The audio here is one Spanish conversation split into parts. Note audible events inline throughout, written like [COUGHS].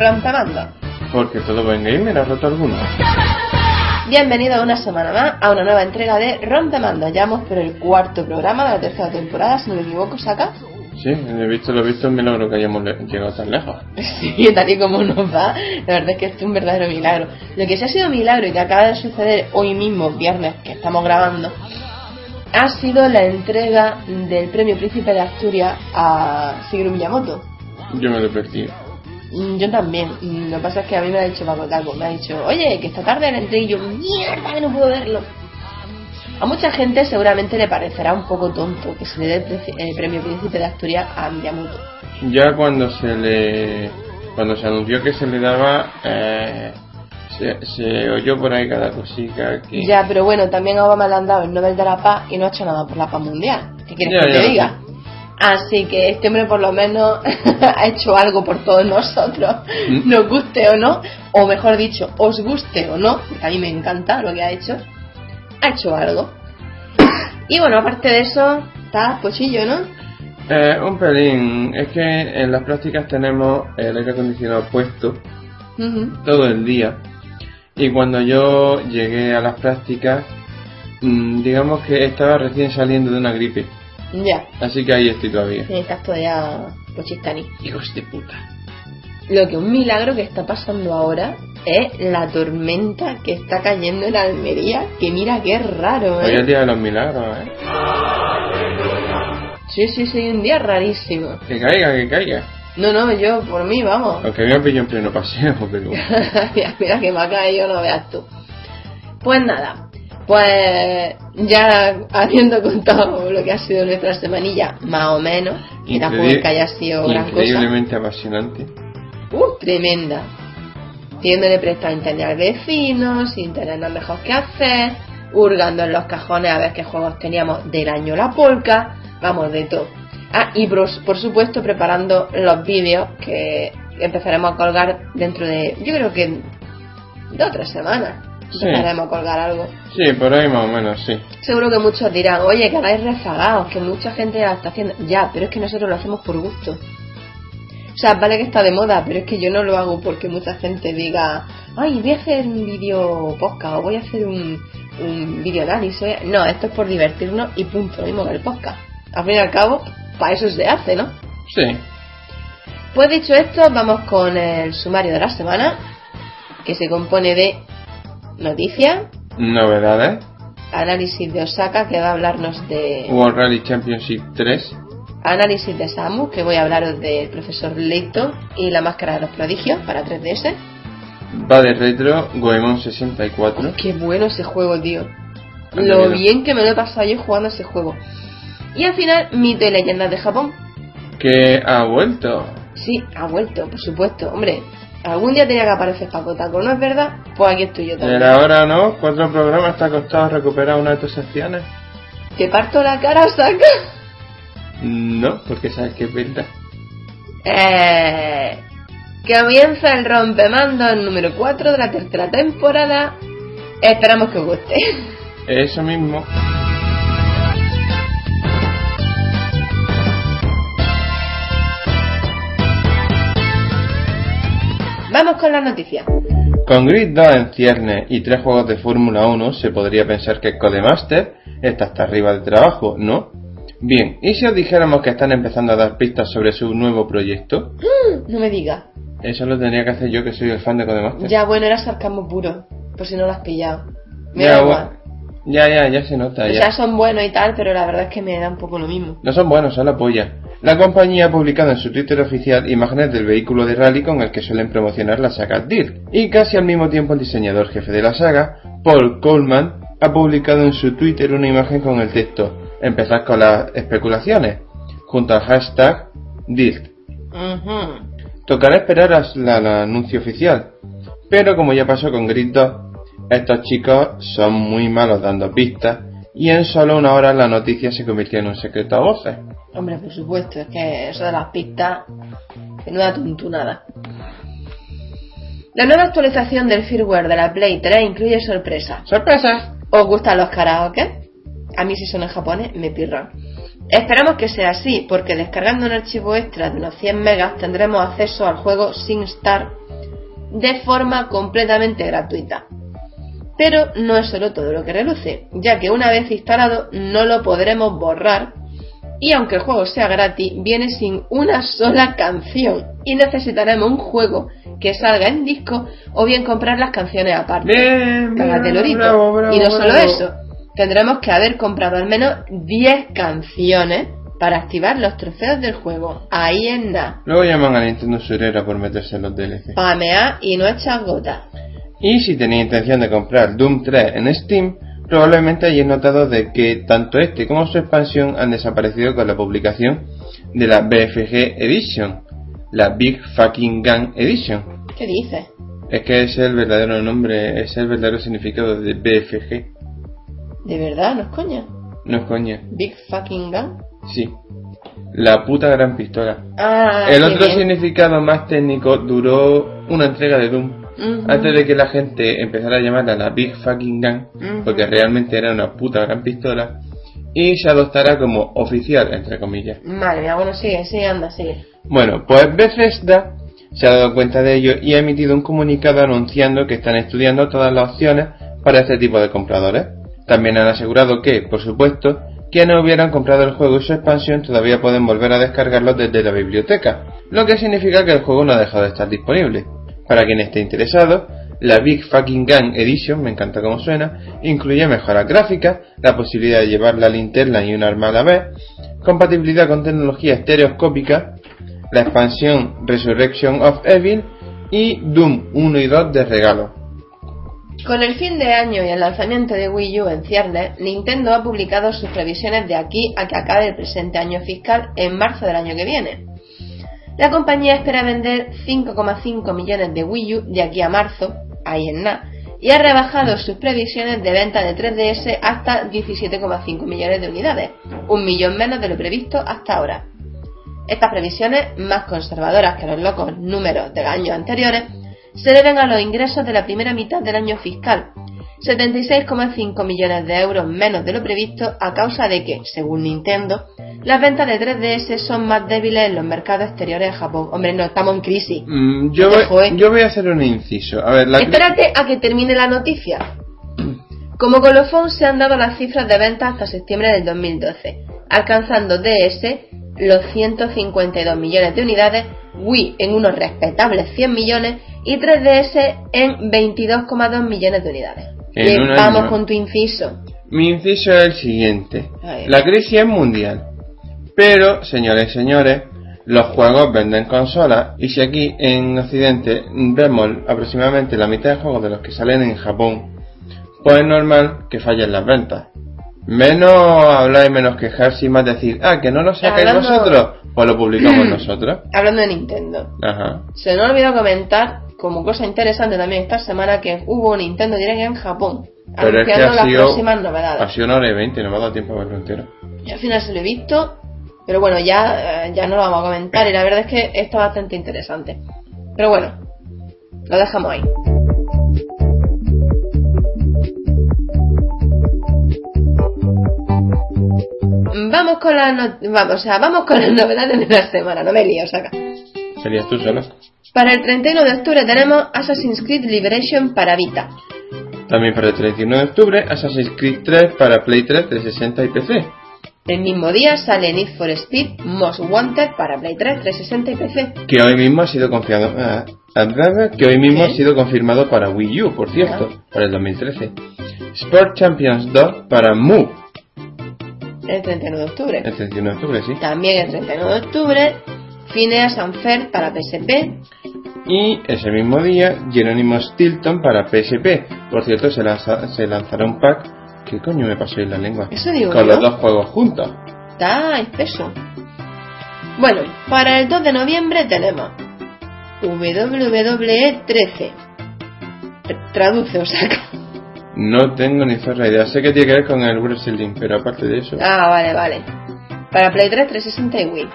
Rompemando. Porque todo buen gamer ha roto alguno. Bienvenido una semana más a una nueva entrega de Rompemando. Ya vamos por el cuarto programa de la tercera temporada, si no me equivoco, saca. Sí, he visto, lo he visto, un milagro que hayamos le- llegado tan lejos. [LAUGHS] Sí, tal y como nos va, la verdad es que esto es un verdadero milagro. Lo que sí ha sido milagro y que acaba de suceder hoy mismo, viernes, que estamos grabando, ha sido la entrega del premio Príncipe de Asturias a Shigeru Miyamoto. Yo me lo perdí. Mm, Yo también. Mm, Lo que pasa es que a mí me ha dicho Paco Taco, me ha dicho, oye, que esta tarde la entrega y yo, mierda, que no puedo verlo. A mucha gente seguramente le parecerá un poco tonto que se le dé el premio Príncipe de Asturias a Miyamoto. Ya cuando se le. Cuando se anunció que se le daba. Eh, se, se oyó por ahí cada cosita que. Ya, pero bueno, también a Obama le han dado el Nobel de la Paz y no ha hecho nada por la paz mundial. ¿Qué quieres Ya, que ya. te diga? Así que este hombre por lo menos [LAUGHS] ha hecho algo por todos nosotros, Mm. nos guste o no, o mejor dicho, os guste o no, porque a mí me encanta lo que ha hecho, ha hecho algo. Y bueno, aparte de eso, está pochillo, ¿no? Eh, un pelín. Es que en las prácticas tenemos el aire acondicionado puesto todo el día. Y cuando yo llegué a las prácticas, mm, digamos que estaba recién saliendo de una gripe. Ya, Así que ahí estoy todavía. sí, estás todavía pochistani. Hijos de puta. Lo que un milagro que está pasando ahora es la tormenta que está cayendo en Almería, que mira qué raro, Hoy es el ¿eh? día de los milagros, ¿eh? Sí, sí, sí, un día rarísimo. Que caiga, que caiga. No, no, yo por mí, vamos. Aunque me pillado en pleno paseo, pero... [LAUGHS] mira, mira que me ha caído, no veas tú. Pues nada, pues ya habiendo contado lo que ha sido nuestra semanilla, más o menos, que tampoco es que haya sido gran cosa. Increíblemente apasionante. Uh, tremenda. Pidiéndole prestado a internet al vecino, sin tener nada mejor que hacer, hurgando en los cajones a ver qué juegos teníamos del año la polca, vamos, de todo. Ah, y por, por supuesto preparando los vídeos que empezaremos a colgar dentro de, yo creo que dos o tres Sí. Empezaremos a colgar algo. Sí, por ahí más o menos, sí. Seguro que muchos dirán, oye, que vais rezagados, que mucha gente ya lo está haciendo. Ya, pero es que nosotros lo hacemos por gusto. O sea, vale que está de moda, pero es que yo no lo hago porque mucha gente diga, ay, voy a hacer un vídeo podcast o voy a hacer un, un vídeo análisis. No, esto es por divertirnos y punto, lo mismo que el podcast. Al fin y al cabo, para eso se hace, ¿no? Sí. Pues dicho esto, vamos con el sumario de la semana, que se compone de noticias, Novedades. análisis de Osaka, que va a hablarnos de World Rally Championship 3. análisis de Samus, que voy a hablaros del profesor Layton y la máscara de los prodigios para 3DS. Va de retro Goemon 64. Qué bueno ese juego, tío. Lo bien que me lo he pasado yo jugando ese juego. Y al final, mito y leyendas de Japón. Que ha vuelto. Sí, ha vuelto, por supuesto. Hombre, algún día tenía que aparecer Paco Taco, ¿no es verdad? Pues aquí estoy yo también. Pero ahora no, cuatro programas te ha costado recuperar una de tus secciones. ¿Te parto la cara, saca? No, porque sabes que es verdad. Eh, comienza el rompemando número 4 de la tercera temporada. Esperamos que os guste. Eso mismo. Vamos con las noticias. Con Grid 2 en ciernes y tres juegos de Fórmula 1 se podría pensar que Codemaster está hasta arriba de trabajo, ¿no? Bien, ¿y si os dijéramos que están empezando a dar pistas sobre su nuevo proyecto? No me digas. Eso lo tendría que hacer yo que soy el fan de Codemaster. Ya, bueno, era sarcasmo puro. Por si no lo has pillado. Me da igual. Ya, ya, ya se nota. O ya. sea, son buenos y tal, pero la verdad es que me da un poco lo mismo. No son buenos, son la polla. La compañía ha publicado en su Twitter oficial imágenes del vehículo de rally con el que suelen promocionar la saga Dirt. Y casi al mismo tiempo el diseñador jefe de la saga, Paul Coleman, ha publicado en su Twitter una imagen con el texto Empezad con las especulaciones, junto al hashtag Dirt. Ujú. Tocará esperar hasta el anuncio oficial. Pero como ya pasó con Grid 2, estos chicos son muy malos dando pistas y en solo una hora la noticia se convirtió en un secreto a voces. Hombre, por supuesto, es que eso de las pistas, menuda tuntunada. La nueva actualización del firmware de la Play 3 incluye sorpresas. ¡Sorpresas! ¿Os gustan los karaoke? A mí si son en japonés me pirran. Esperamos que sea así, porque descargando un archivo extra de unos 100 megas tendremos acceso al juego SingStar de forma completamente gratuita. Pero no es solo todo lo que reluce, ya que una vez instalado no lo podremos borrar y aunque el juego sea gratis, viene sin una sola canción y necesitaremos un juego que salga en disco o bien comprar las canciones aparte. Bien, Cágate, bien, lorito. bravo, bravo, y no solo bravo. eso, tendremos que haber comprado al menos 10 canciones para activar los trofeos del juego. Ahí en nada. Luego llaman a Nintendo Surera por meterse en los DLC. Pamear y no echar gotas. Y si tenéis intención de comprar Doom 3 en Steam, probablemente hayáis notado de que tanto este como su expansión han desaparecido con la publicación de la BFG Edition, la Big Fucking Gun Edition. ¿Qué dices? Es que ese es el verdadero nombre, ese es el verdadero significado de BFG. ¿De verdad? ¿No es coña? No es coña, Big fucking gun. sí. La puta gran pistola. Ah, el otro bien. significado más técnico duró una entrega de Doom. Antes de que la gente empezara a llamarla la Big Fucking Gun, porque realmente era una puta gran pistola, y se adoptara como oficial, entre comillas. Madre mía, bueno, sigue, sigue, anda, sigue. Bueno, pues Bethesda se ha dado cuenta de ello y ha emitido un comunicado anunciando que están estudiando todas las opciones para este tipo de compradores. También han asegurado que, por supuesto, quienes hubieran comprado el juego y su expansión todavía pueden volver a descargarlo desde la biblioteca, lo que significa que el juego no ha dejado de estar disponible. Para quien esté interesado, la Big Fucking Gun Edition, me encanta cómo suena, incluye mejoras gráficas, la posibilidad de llevar la linterna y un arma a vez, compatibilidad con tecnología estereoscópica, la expansión Resurrection of Evil y Doom 1 y 2 de regalo. Con el fin de año y el lanzamiento de Wii U en ciernes, Nintendo ha publicado sus previsiones de aquí a que acabe el presente año fiscal en marzo del año que viene. La compañía espera vender 5,5 millones de Wii U de aquí a marzo, ahí en nada, y ha rebajado sus previsiones de venta de 3DS hasta 17,5 millones de unidades, un millón menos de lo previsto hasta ahora. Estas previsiones, más conservadoras que los locos números de los años anteriores, se deben a los ingresos de la primera mitad del año fiscal, 76,5 millones de euros menos de lo previsto a causa de que, según Nintendo, las ventas de 3DS son más débiles en los mercados exteriores de Japón. Hombre, no, estamos en crisis. Mm, yo, Ojo, voy, yo voy a hacer un inciso. A ver, la Espérate a que termine la noticia. Como colofón se han dado las cifras de ventas hasta septiembre del 2012, alcanzando DS los 152 millones de unidades, Wii en unos respetables 100 millones y 3DS en 22,2 millones de unidades. En Bien, un vamos año. con tu inciso. Mi inciso es el siguiente. La crisis es mundial. Pero, señores y señores, los juegos venden consolas y si aquí en Occidente vemos aproximadamente la mitad de juegos de los que salen en Japón, pues es normal que fallen las ventas. Menos hablar y menos quejarse y más decir, ah, que no lo sacáis Hablando- vosotros, pues lo publicamos [CLEARS THROAT] nosotros. Hablando de Nintendo, Ajá. se nos ha olvidado comentar, como cosa interesante también esta semana, que hubo un Nintendo Direct en Japón, Pero es que ha las sido, próximas novedades. ha sido una hora y veinte, no me ha dado tiempo a verlo entero. Y al final se lo he visto, pero bueno, ya, eh, ya no lo vamos a comentar y la verdad es que está bastante interesante. Pero bueno, lo dejamos ahí. Vamos con las no- vamos, o sea, vamos con las novedades de la semana, no me lío, saca. ¿Serías tú solo? Para el 31 de octubre tenemos Assassin's Creed Liberation para Vita. También para el 31 de octubre, Assassin's Creed 3 para Play 3, 360 y PC. El mismo día sale Need for Speed Most Wanted para Play 3, 360 y PC. Que hoy mismo ha sido confiado, ah, ah, que hoy mismo ¿Qué? ha sido confirmado para Wii U, por cierto, para el 2013. Sport Champions 2 para Mu, El 31 de octubre. el 31 de octubre, sí. También el 31 de octubre, Phineas and Ferb para PSP. Y ese mismo día, Jerónimo Stilton para PSP. Por cierto, se, lanza- se lanzará un pack. ¿Qué coño me pasó en la lengua? Eso digo Con yo. los dos juegos juntos. Está espeso. Bueno, para el 2 de noviembre tenemos WWE 13. Traduce, o saca. No tengo ni zorra idea. Sé que tiene que ver con el wrestling, pero aparte de eso. Ah, vale, vale. Para Play 3, 360 y Wii.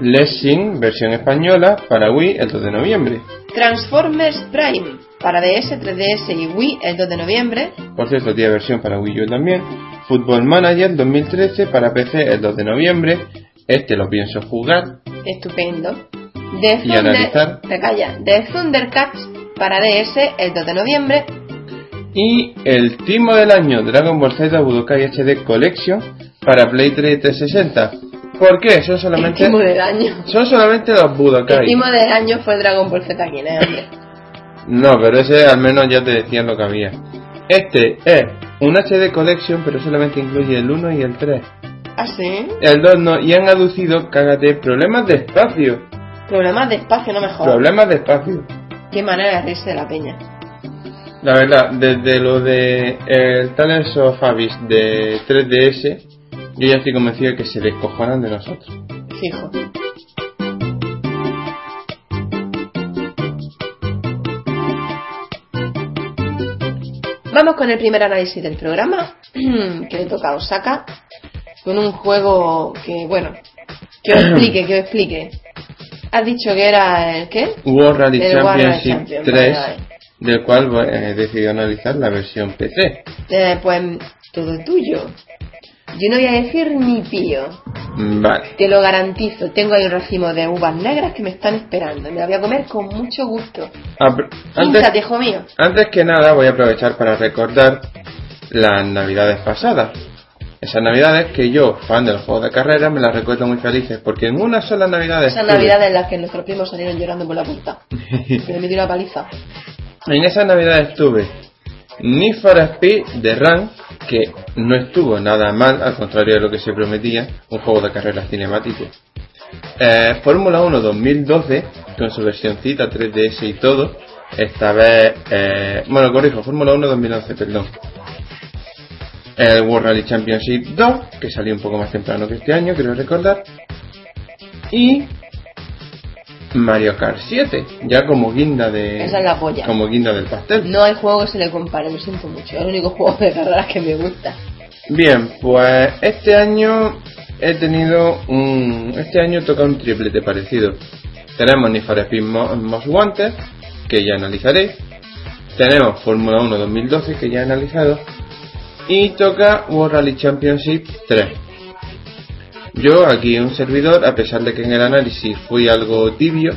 Lessing, versión española, para Wii el 2 de noviembre. Transformers Prime. Para DS, 3DS y Wii el 2 de noviembre. Por cierto, tiene versión para Wii U también. Football Manager 2013 para PC el 2 de noviembre. Este lo pienso jugar. Estupendo. The Y analizar. Te calla. The Thundercats para DS el 2 de noviembre. Y el timo del año Dragon Ball Z Budokai HD Collection para Play 3 360. ¿Por qué? Son solamente, El del año. son solamente los El Budokai. timo del año fue Dragon Ball Z hombre? No, pero ese al menos ya te decían lo que había. Este es un HD Collection, pero solamente incluye el 1 y el 3. ¿Ah, sí? El 2 no, y han aducido, cágate, problemas de espacio. Problemas de espacio, no me jodas. Problemas de espacio. Qué manera de reírse de la peña. La verdad, desde lo de el Talents of Abyss de 3DS, yo ya estoy convencido de que se descojonan de nosotros. Fijo. Vamos con el primer análisis del programa, [CLEARS THROAT] que le toca a Osaka, con un juego que, bueno, que os explique, que os explique. Has dicho que era el qué? World Rally El World Rally Championship Champion, 3, vale, vale. del cual he decidido analizar la versión PC. Eh, pues todo tuyo. Yo no voy a decir ni pío. Vale. Te lo garantizo. Tengo ahí un racimo de uvas negras que me están esperando. Me la voy a comer con mucho gusto. Apr- Antes, hijo mío. antes que nada voy a aprovechar para recordar las navidades pasadas. Esas navidades que yo, fan de los juegos de carrera, me las recuerdo muy felices porque en una sola navidad Esas estuve- navidades en las que nuestros primos salieron llorando por la puerta. [LAUGHS] Que le metí una paliza. En esa Navidad estuve For Speed de Run, que no estuvo nada mal, al contrario de lo que se prometía, un juego de carreras cinemático. Eh, Fórmula 1 2012, con su versioncita 3DS y todo, esta vez, eh, bueno, corrijo, Fórmula 1 2011, perdón. El World Rally Championship 2, que salió un poco más temprano que este año, quiero recordar. Y Mario Kart 7, ya como guinda de Esa es la polla. como guinda del pastel. No hay juego que se le compare, lo siento mucho. Es el único juego de carreras que me gusta. Bien, pues este año he tenido un este año toca un triplete parecido. Tenemos Need for Speed Mo- Most Wanted, que ya analizaré. Tenemos Fórmula 1 2012, que ya he analizado. Y toca World Rally Championship 3. Yo aquí un servidor, a pesar de que en el análisis fui algo tibio,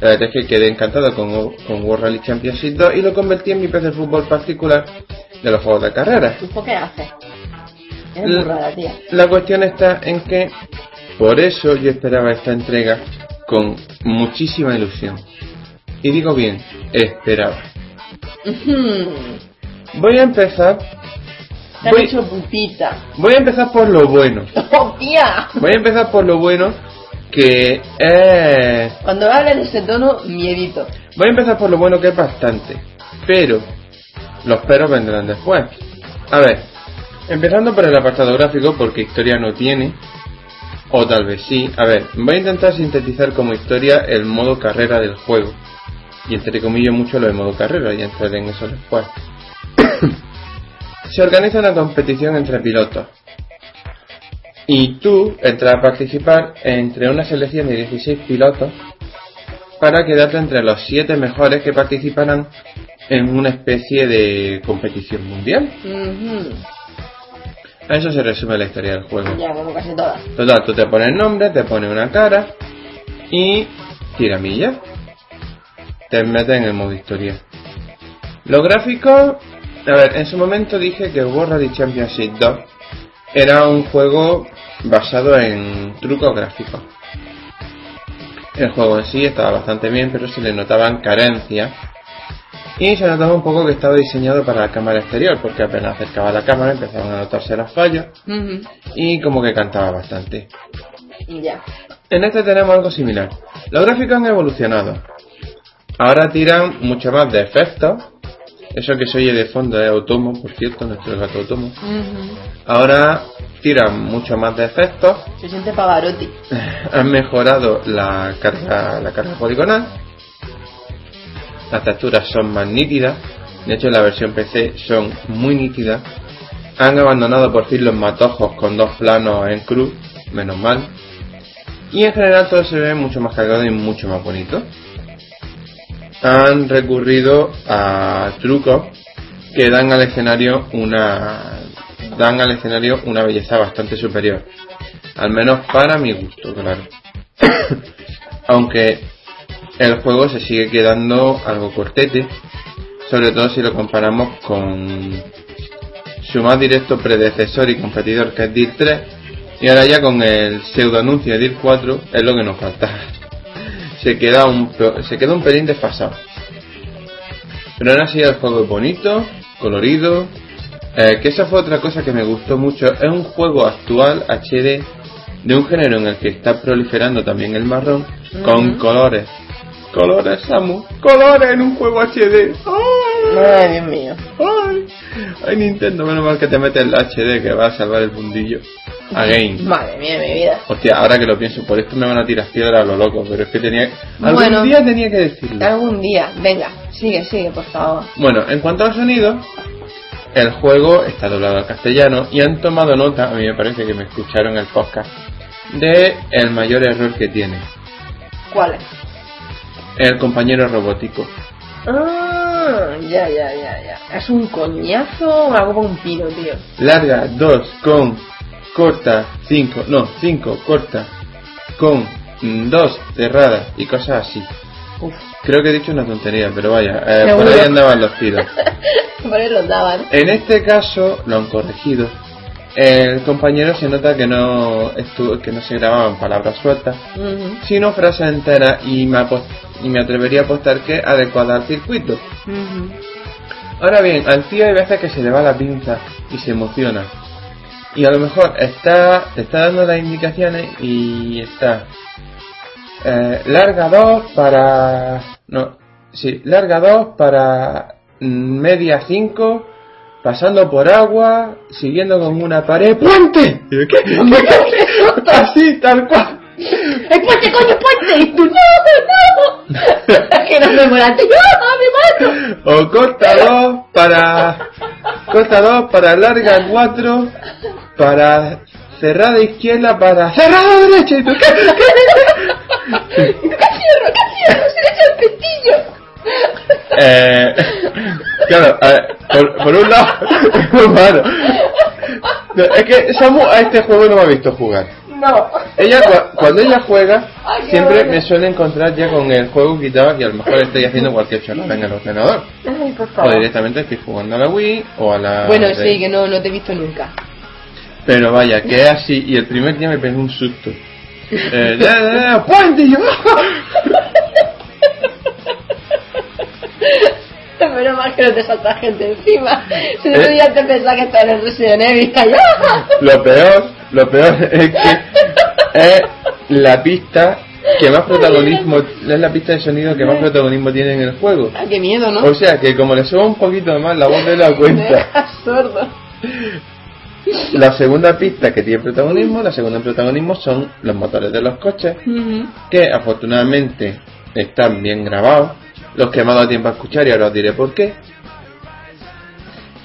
la verdad es que quedé encantado con, con World Rally Championship 2 y lo convertí en mi PC de fútbol particular de los juegos de carreras. ¿Tú qué haces? Eres La- tía. Cuestión está en que por eso yo esperaba esta entrega con muchísima ilusión. Y digo bien, esperaba. Voy a empezar. Te han Voy, hecho pupita. voy a empezar por lo bueno. [LAUGHS] ¡Oh, tía! Voy a empezar por lo bueno que es. Cuando hablas de ese tono, miedito. Voy a empezar por lo bueno que es bastante. Pero los peros vendrán después. A ver, empezando por el apartado gráfico, porque historia no tiene. O tal vez sí. A ver, voy a intentar sintetizar como historia el modo carrera del juego. Y entre comillas mucho lo de modo carrera, y entraré en eso después. [COUGHS] Se organiza una competición entre pilotos. Y tú entras a participar entre una selección de 16 pilotos para quedarte entre los 7 mejores que participarán en una especie de competición mundial. A eso se resume la historia del juego. Ya, como casi todas. Total, tú te pones nombre, te pones una cara y tiramillas. Te metes en el modo historia. Los gráficos, a ver, en su momento dije que World Rally Championship 2 era un juego basado en trucos gráficos. El juego en sí estaba bastante bien, pero se le notaban carencias. Y se notaba un poco que estaba diseñado para la cámara exterior, porque apenas acercaba la cámara empezaban a notarse los fallos Ujú. y como que cantaba bastante. En este tenemos algo similar. Los gráficos han evolucionado. Ahora tiran mucho más de efectos. Eso que se oye de fondo es Otomo, por cierto, nuestro gato Otomo. Ujú. Ahora tiran mucho más de efectos. Se siente Pavarotti. [LAUGHS] Han mejorado la carga, la carga poligonal. Las texturas son más nítidas. De hecho, en la versión PC son muy nítidas. Han abandonado por fin los matojos con dos planos en cruz, menos mal. Y en general todo se ve mucho más cargado y mucho más bonito. Han recurrido a trucos que dan al escenario una dan al escenario una belleza bastante superior. Al menos para mi gusto, claro. [COUGHS] Aunque el juego se sigue quedando algo cortete, sobre todo si lo comparamos con su más directo predecesor y competidor que es DIR 3 y ahora ya con el pseudo anuncio de DIR 4 es lo que nos falta. Se queda un se queda un pelín desfasado. Pero ahora sí el juego es bonito, colorido, eh, que esa fue otra cosa que me gustó mucho. Es un juego actual HD de un género en el que está proliferando también el marrón con colores. Colores, Samu. Colores en un juego HD. Ay, Dios mío. Ay, ay, Nintendo, menos mal que te metes el HD que va a salvar el mundillo. Again. Madre mía, mi vida. Hostia, ahora que lo pienso, por esto me van a tirar piedra a lo loco, pero es que tenía. Algún Bueno. día tenía que decirlo. Algún día. Venga, sigue, sigue, por favor. Bueno, en cuanto al sonido, el juego está doblado al castellano y han tomado nota, a mí me parece que me escucharon el podcast, de el mayor error que tiene, ¿Cuál es? el compañero robótico. Ah, ya, ya, ya, ya. Es un coñazo, algo con un pino, tío. Larga 2 con corta 5, no, 5 corta con 2 cerrada y cosas así. Uf, Creo que he dicho una tontería, pero vaya, eh, por ahí andaban los tiros. [LAUGHS] por ahí los daban. En este caso lo han corregido. El compañero se nota que no estu- que no se grababan palabras sueltas, sino frases enteras y me, y me atrevería a apostar que adecuada al circuito. Ahora bien, al tío hay veces que se le va la pinza y se emociona. Y a lo mejor está, te está dando las indicaciones y está eh, larga 2 para... No, sí, larga 2 para media 5, pasando por agua, siguiendo con una pared. ¡Puente! ¿Qué? [LAUGHS] ¿Qué? [LAUGHS] Así, tal cual. ¡El puente, coño, puente! Y tú, ¡no, no! [LAUGHS] que no me moraste. ¡No, me mato! O corta 2 para. Corta 2 para larga 4 para cerrada izquierda para cerrada derecha. ¿Y tú qué? ¡Que cierro, que cierro! ¡Se le echa el pestillo! Eh, [LAUGHS] claro, a ver, por, por un lado, [LAUGHS] es que Samu a este juego no me ha visto jugar. No. Ella cua- cuando ella juega Ay, siempre bueno. me suele encontrar ya con el juego quitado y a lo mejor estoy haciendo cualquier chorrada en el ordenador. Ay, por O directamente estoy jugando a la Wii o a la... Bueno, sí, que no, no te he visto nunca. Pero vaya, que es así y el primer día me pegó un susto. [LAUGHS] Eh, ya, [LAUGHS] Pero más que no te salta gente encima. Si no Eh. ya te pensás que estás en el Resident Evil. Lo peor, lo peor es que es la pista que más protagonismo, es la pista de sonido que más protagonismo tiene en el juego. Ah, qué miedo, ¿no? O sea que como le suba un poquito más la voz de la [LAUGHS] cuenta, dejas sordo. la segunda pista que tiene protagonismo, la segunda protagonismo son los motores de los coches, Ujú. que afortunadamente están bien grabados, los que me ha dado tiempo a escuchar y ahora os diré por qué.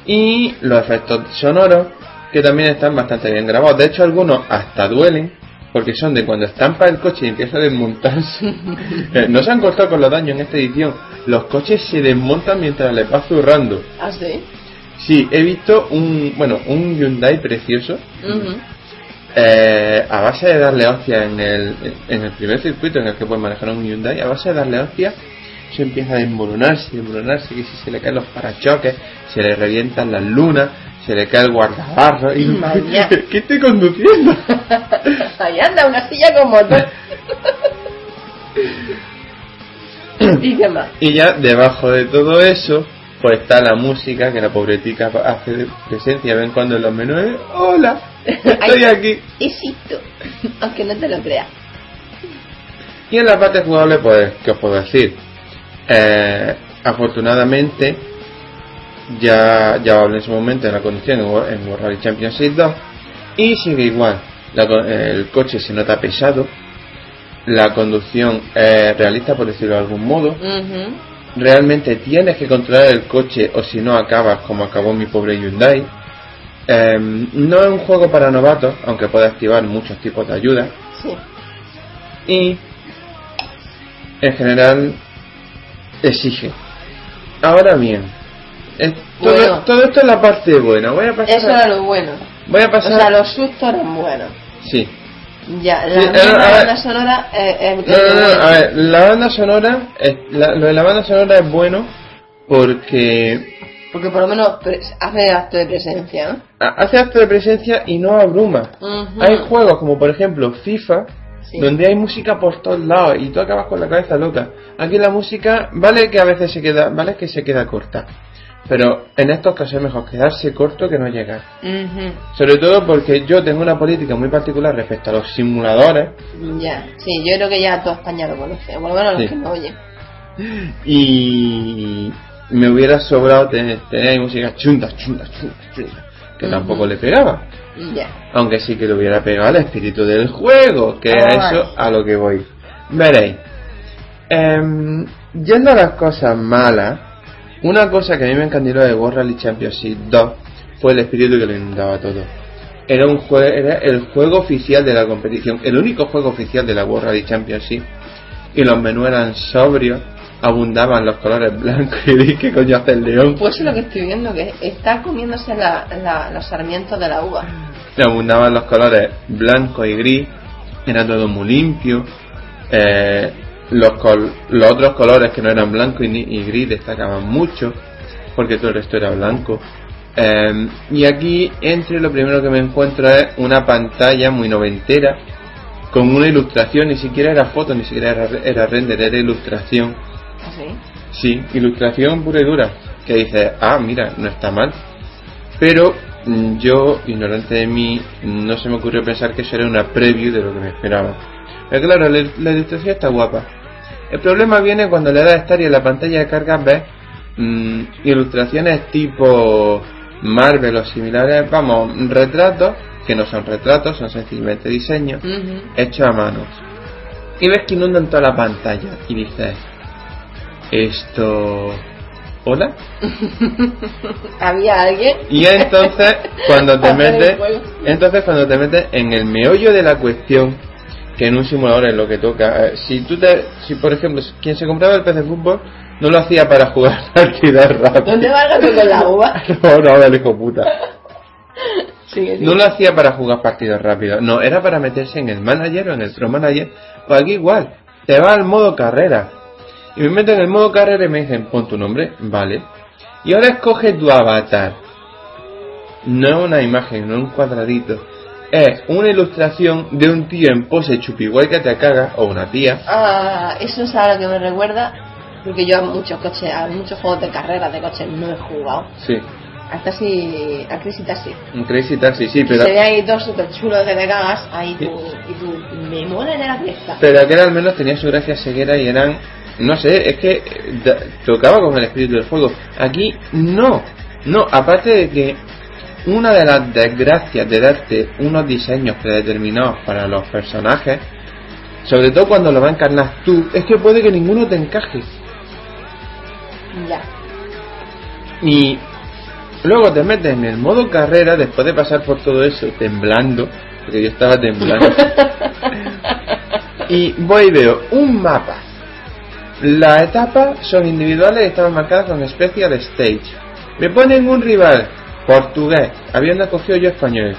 Y los efectos sonoros, que también están bastante bien grabados. De hecho, algunos hasta duelen, porque son de cuando estampa el coche y empieza a desmontarse. [LAUGHS] Eh, no se han cortado con los daños en esta edición. Los coches se desmontan mientras les va zurrando. ¿Ah, sí? Sí, he visto un, bueno, un Hyundai precioso, eh, a base de darle hostia en el, en el primer circuito en el que puedes manejar un Hyundai, a base de darle hostia, empieza a desmoronarse, desmoronarse, que si se le caen los parachoques, se le revientan las lunas, se le cae el guardabarro y Vaya. ¿qué estoy conduciendo? [LAUGHS] Ahí anda, una silla con motor. [LAUGHS] ¿Y qué más? Y ya debajo de todo eso, pues está la música que la pobretica hace de presencia, ven cuando en los menús, hola, [LAUGHS] estoy aquí. Éxito. Aunque no te lo creas. Y en la parte jugable, pues, ¿qué os puedo decir? Eh, afortunadamente, ya, ya hablé en su momento de la conducción en, World- en World Rally Championship 2 y sigue igual. La el coche se nota pesado, la conducción es realista, por decirlo de algún modo. Realmente tienes que controlar el coche o si no acabas como acabó mi pobre Hyundai. Eh, no es un juego para novatos, aunque puede activar muchos tipos de ayuda. Sí. y en general exige. Ahora bien, es- todo, Bueno. todo esto es la parte buena. Voy a pasar. Eso a- era lo bueno. voy a O pasar. sea, los sustos eran buenos. Sí. Ya, la, Sí, misma banda sonora eh, es No, no, no, a ver, la banda sonora, es- la- lo de la banda sonora es bueno porque Porque por lo menos hace acto de presencia, ¿no? ha- hace acto de presencia y no abruma. Ujú. Hay juegos como por ejemplo FIFA, Sí. donde hay música por todos lados y tú acabas con la cabeza loca. Aquí la música, vale que a veces se queda, vale que se queda corta. Pero en estos casos es mejor quedarse corto que no llegar. Sobre todo porque yo tengo una política muy particular respecto a los simuladores Ya, sí, yo creo que ya toda España lo conoce, por lo menos los Sí. que me oyen. y me hubiera sobrado tener, tener música chunta, chunta, chunta, chunta, que tampoco le pegaba. Ya. Aunque sí que le hubiera pegado al espíritu del juego, que Ah, es eso a lo que voy. Veréis. Em, yendo a las cosas malas, una cosa que a mí me encandiló de World Rally Championship 2 fue el espíritu que lo inundaba todo. Era un jue- era el juego oficial de la competición, el único juego oficial de la World Rally Championship, y los menús eran sobrios, abundaban los colores blanco y gris, ¿qué coño hace el león? Pues es lo que estoy viendo, que está comiéndose la, la- los sarmientos de la uva. Abundaban los colores blanco y gris, era todo muy limpio. eh, los, col- los otros colores que no eran blanco y, ni- y gris destacaban mucho, porque todo el resto era blanco. Eh, y aquí, entre lo primero que me encuentro es una pantalla muy noventera, con una ilustración, ni siquiera era foto, ni siquiera era, era render, era ilustración. Sí, ilustración pura y dura. Que dice, ah, mira, no está mal. Pero mm, yo, ignorante de mí, no se me ocurrió pensar que eso era una preview de lo que me esperaba. Pero claro, la, la ilustración está guapa. El problema viene cuando le das a estar y en la pantalla de carga ves mm, ilustraciones tipo Marvel o similares, vamos, retratos, que no son retratos, son sencillamente diseños, hechos a manos. Y ves que inundan toda la pantalla y dices, esto... ¿Hola? [LAUGHS] ¿Había alguien? Y entonces cuando te [LAUGHS] metes, entonces cuando te metes en el meollo de la cuestión, que en un simulador es lo que toca, eh, si tú te, si por ejemplo quien se compraba el PC fútbol [LAUGHS] no lo hacía para jugar partidas rápidas. ¿Dónde vas tú con la uva? No, no, el hijo puta. Sigue, sigue. No lo hacía para jugar partidos rápidos, no, era para meterse en el manager o en el pro manager, pues aquí igual, te va al modo carrera. Y me meto en el modo carrera y me dicen, pon tu nombre, vale. Y ahora escoge tu avatar. No es una imagen, no es un cuadradito. Es una ilustración de un tío en pose chupiguay que te caga, o una tía. Ah, eso es a lo que me recuerda, porque yo a muchos coches, a muchos juegos de carreras de coches no he jugado. Sí, Hasta así, a Crazy Taxi. un Crazy Taxi, sí, pero... Se ve ahí dos super chulos que te cagas, ahí tú, y tú, me mola de la fiesta. Pero aquel al menos tenía su gracia ceguera y eran, no sé, es que tocaba con el espíritu del juego. Aquí no, no, aparte de que una de las desgracias de darte unos diseños predeterminados para los personajes, sobre todo cuando lo va a encarnar tú, es que puede que ninguno te encaje. Ya. Y luego te metes en el modo carrera después de pasar por todo eso temblando, porque yo estaba temblando. [LAUGHS] y voy y veo un mapa. Las etapas son individuales y estaban marcadas con Special Stage. Me ponen un rival portugués, habiendo cogido yo español.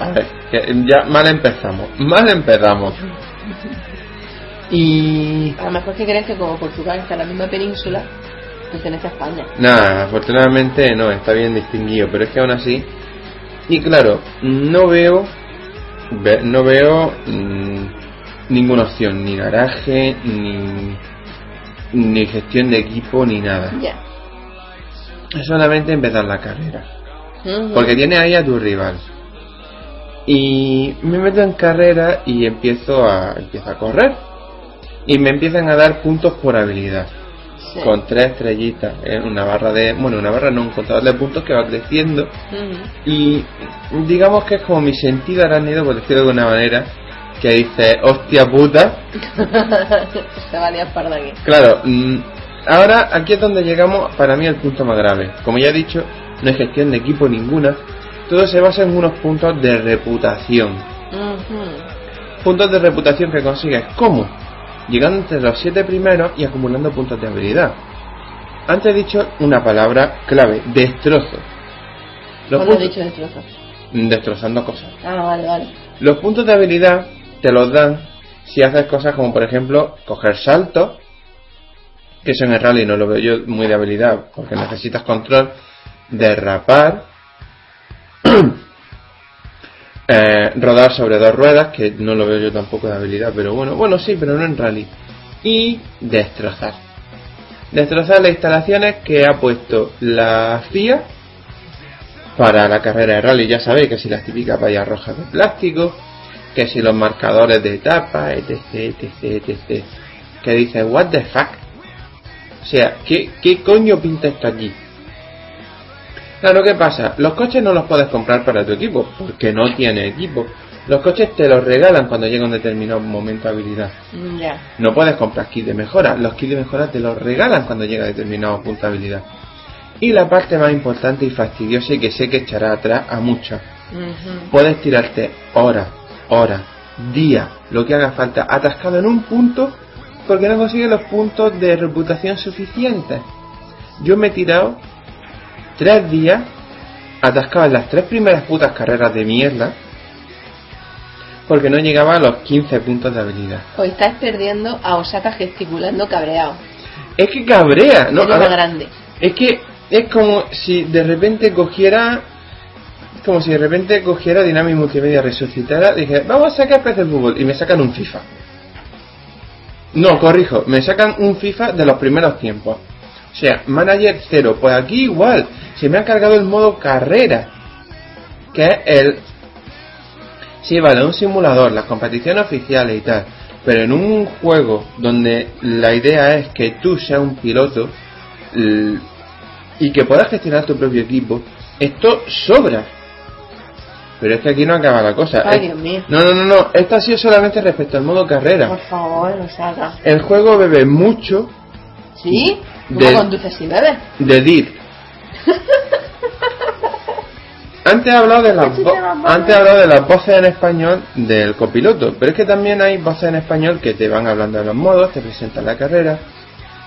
A ver, que ya mal empezamos, mal empezamos. Y A lo mejor que crees que como Portugal está en la misma península, pertenece a España. Nada, afortunadamente no, está bien distinguido, pero es que aún así. Y claro, no veo. ve- no veo mm, ninguna opción, ni garaje, ni. Ni gestión de equipo, ni nada. Es solamente empezar la carrera. Porque tiene ahí a tu rival. Y me meto en carrera y empiezo a, empiezo a correr. Y me empiezan a dar puntos por habilidad Sí. con tres estrellitas en una barra de bueno una barra no un contador de puntos que va creciendo y digamos que es como mi sentido arácnido por decirlo de alguna manera que dice hostia puta [LAUGHS] Se va a liar parda aquí. claro mm, ahora aquí es donde llegamos para mí el punto más grave como ya he dicho no hay gestión de equipo ninguna todo se basa en unos puntos de reputación puntos de reputación que consigues ¿cómo? llegando entre los siete primeros y acumulando puntos de habilidad antes he dicho una palabra clave destrozo los ¿Cuándo he dicho destrozo? destrozando cosas. Ah, vale, vale. Los puntos de habilidad te los dan si haces cosas como por ejemplo coger saltos, que eso en el rally no lo veo yo muy de habilidad, porque necesitas control, derrapar, [CLEARS THROAT] eh, rodar sobre dos ruedas, que no lo veo yo tampoco de habilidad, pero bueno, bueno sí, pero no en rally, y destrozar. Destrozar las instalaciones que ha puesto la FIA para la carrera de rally, ya sabéis que si las típicas vallas rojas de plástico, que si los marcadores de etapa, etc, etc, etc. Que dice, what the fuck? O sea, ¿qué, ¿qué coño pinta esto aquí? Claro, ¿qué pasa? Los coches no los puedes comprar para tu equipo, porque no tiene equipo. Los coches te los regalan cuando llega un determinado momento de habilidad. Mm. No puedes comprar kits de mejora. Los kits de mejora te los regalan cuando llega a determinado punto de habilidad. Y la parte más importante y fastidiosa y que sé que echará atrás a muchos. Ujú. Puedes tirarte horas, horas, días, lo que haga falta, atascado en un punto porque no consigues los puntos de reputación suficientes. Yo me he tirado tres días atascado en las tres primeras putas carreras de mierda porque no llegaba a los 15 puntos de habilidad. Hoy estáis perdiendo a Osaka gesticulando cabreado. Es que cabrea, ¿no? Ahora- grande. Es que es como si de repente cogiera. Como si de repente cogiera Dynamic Multimedia, resucitara, dije, vamos a sacar PC Fútbol y me sacan un FIFA. No, corrijo, me sacan un FIFA de los primeros tiempos. O sea, Manager 0. Pues aquí igual, se me ha cargado el modo carrera. Que es el. Sí, vale, un simulador, las competiciones oficiales y tal. Pero en un juego donde la idea es que tú seas un piloto y que puedas gestionar tu propio equipo, esto sobra. Pero es que aquí no acaba la cosa. Ay, Dios mío. No, no, no, no. Esto ha sido solamente respecto al modo carrera. Por favor, Osaka. El juego bebe mucho ¿Sí? ¿Cómo De- conduces y bebes? de DIT. Antes he hablado de las antes he hablado de las voces en español del copiloto, pero es que también hay voces en español que te van hablando de los modos, te presentan la carrera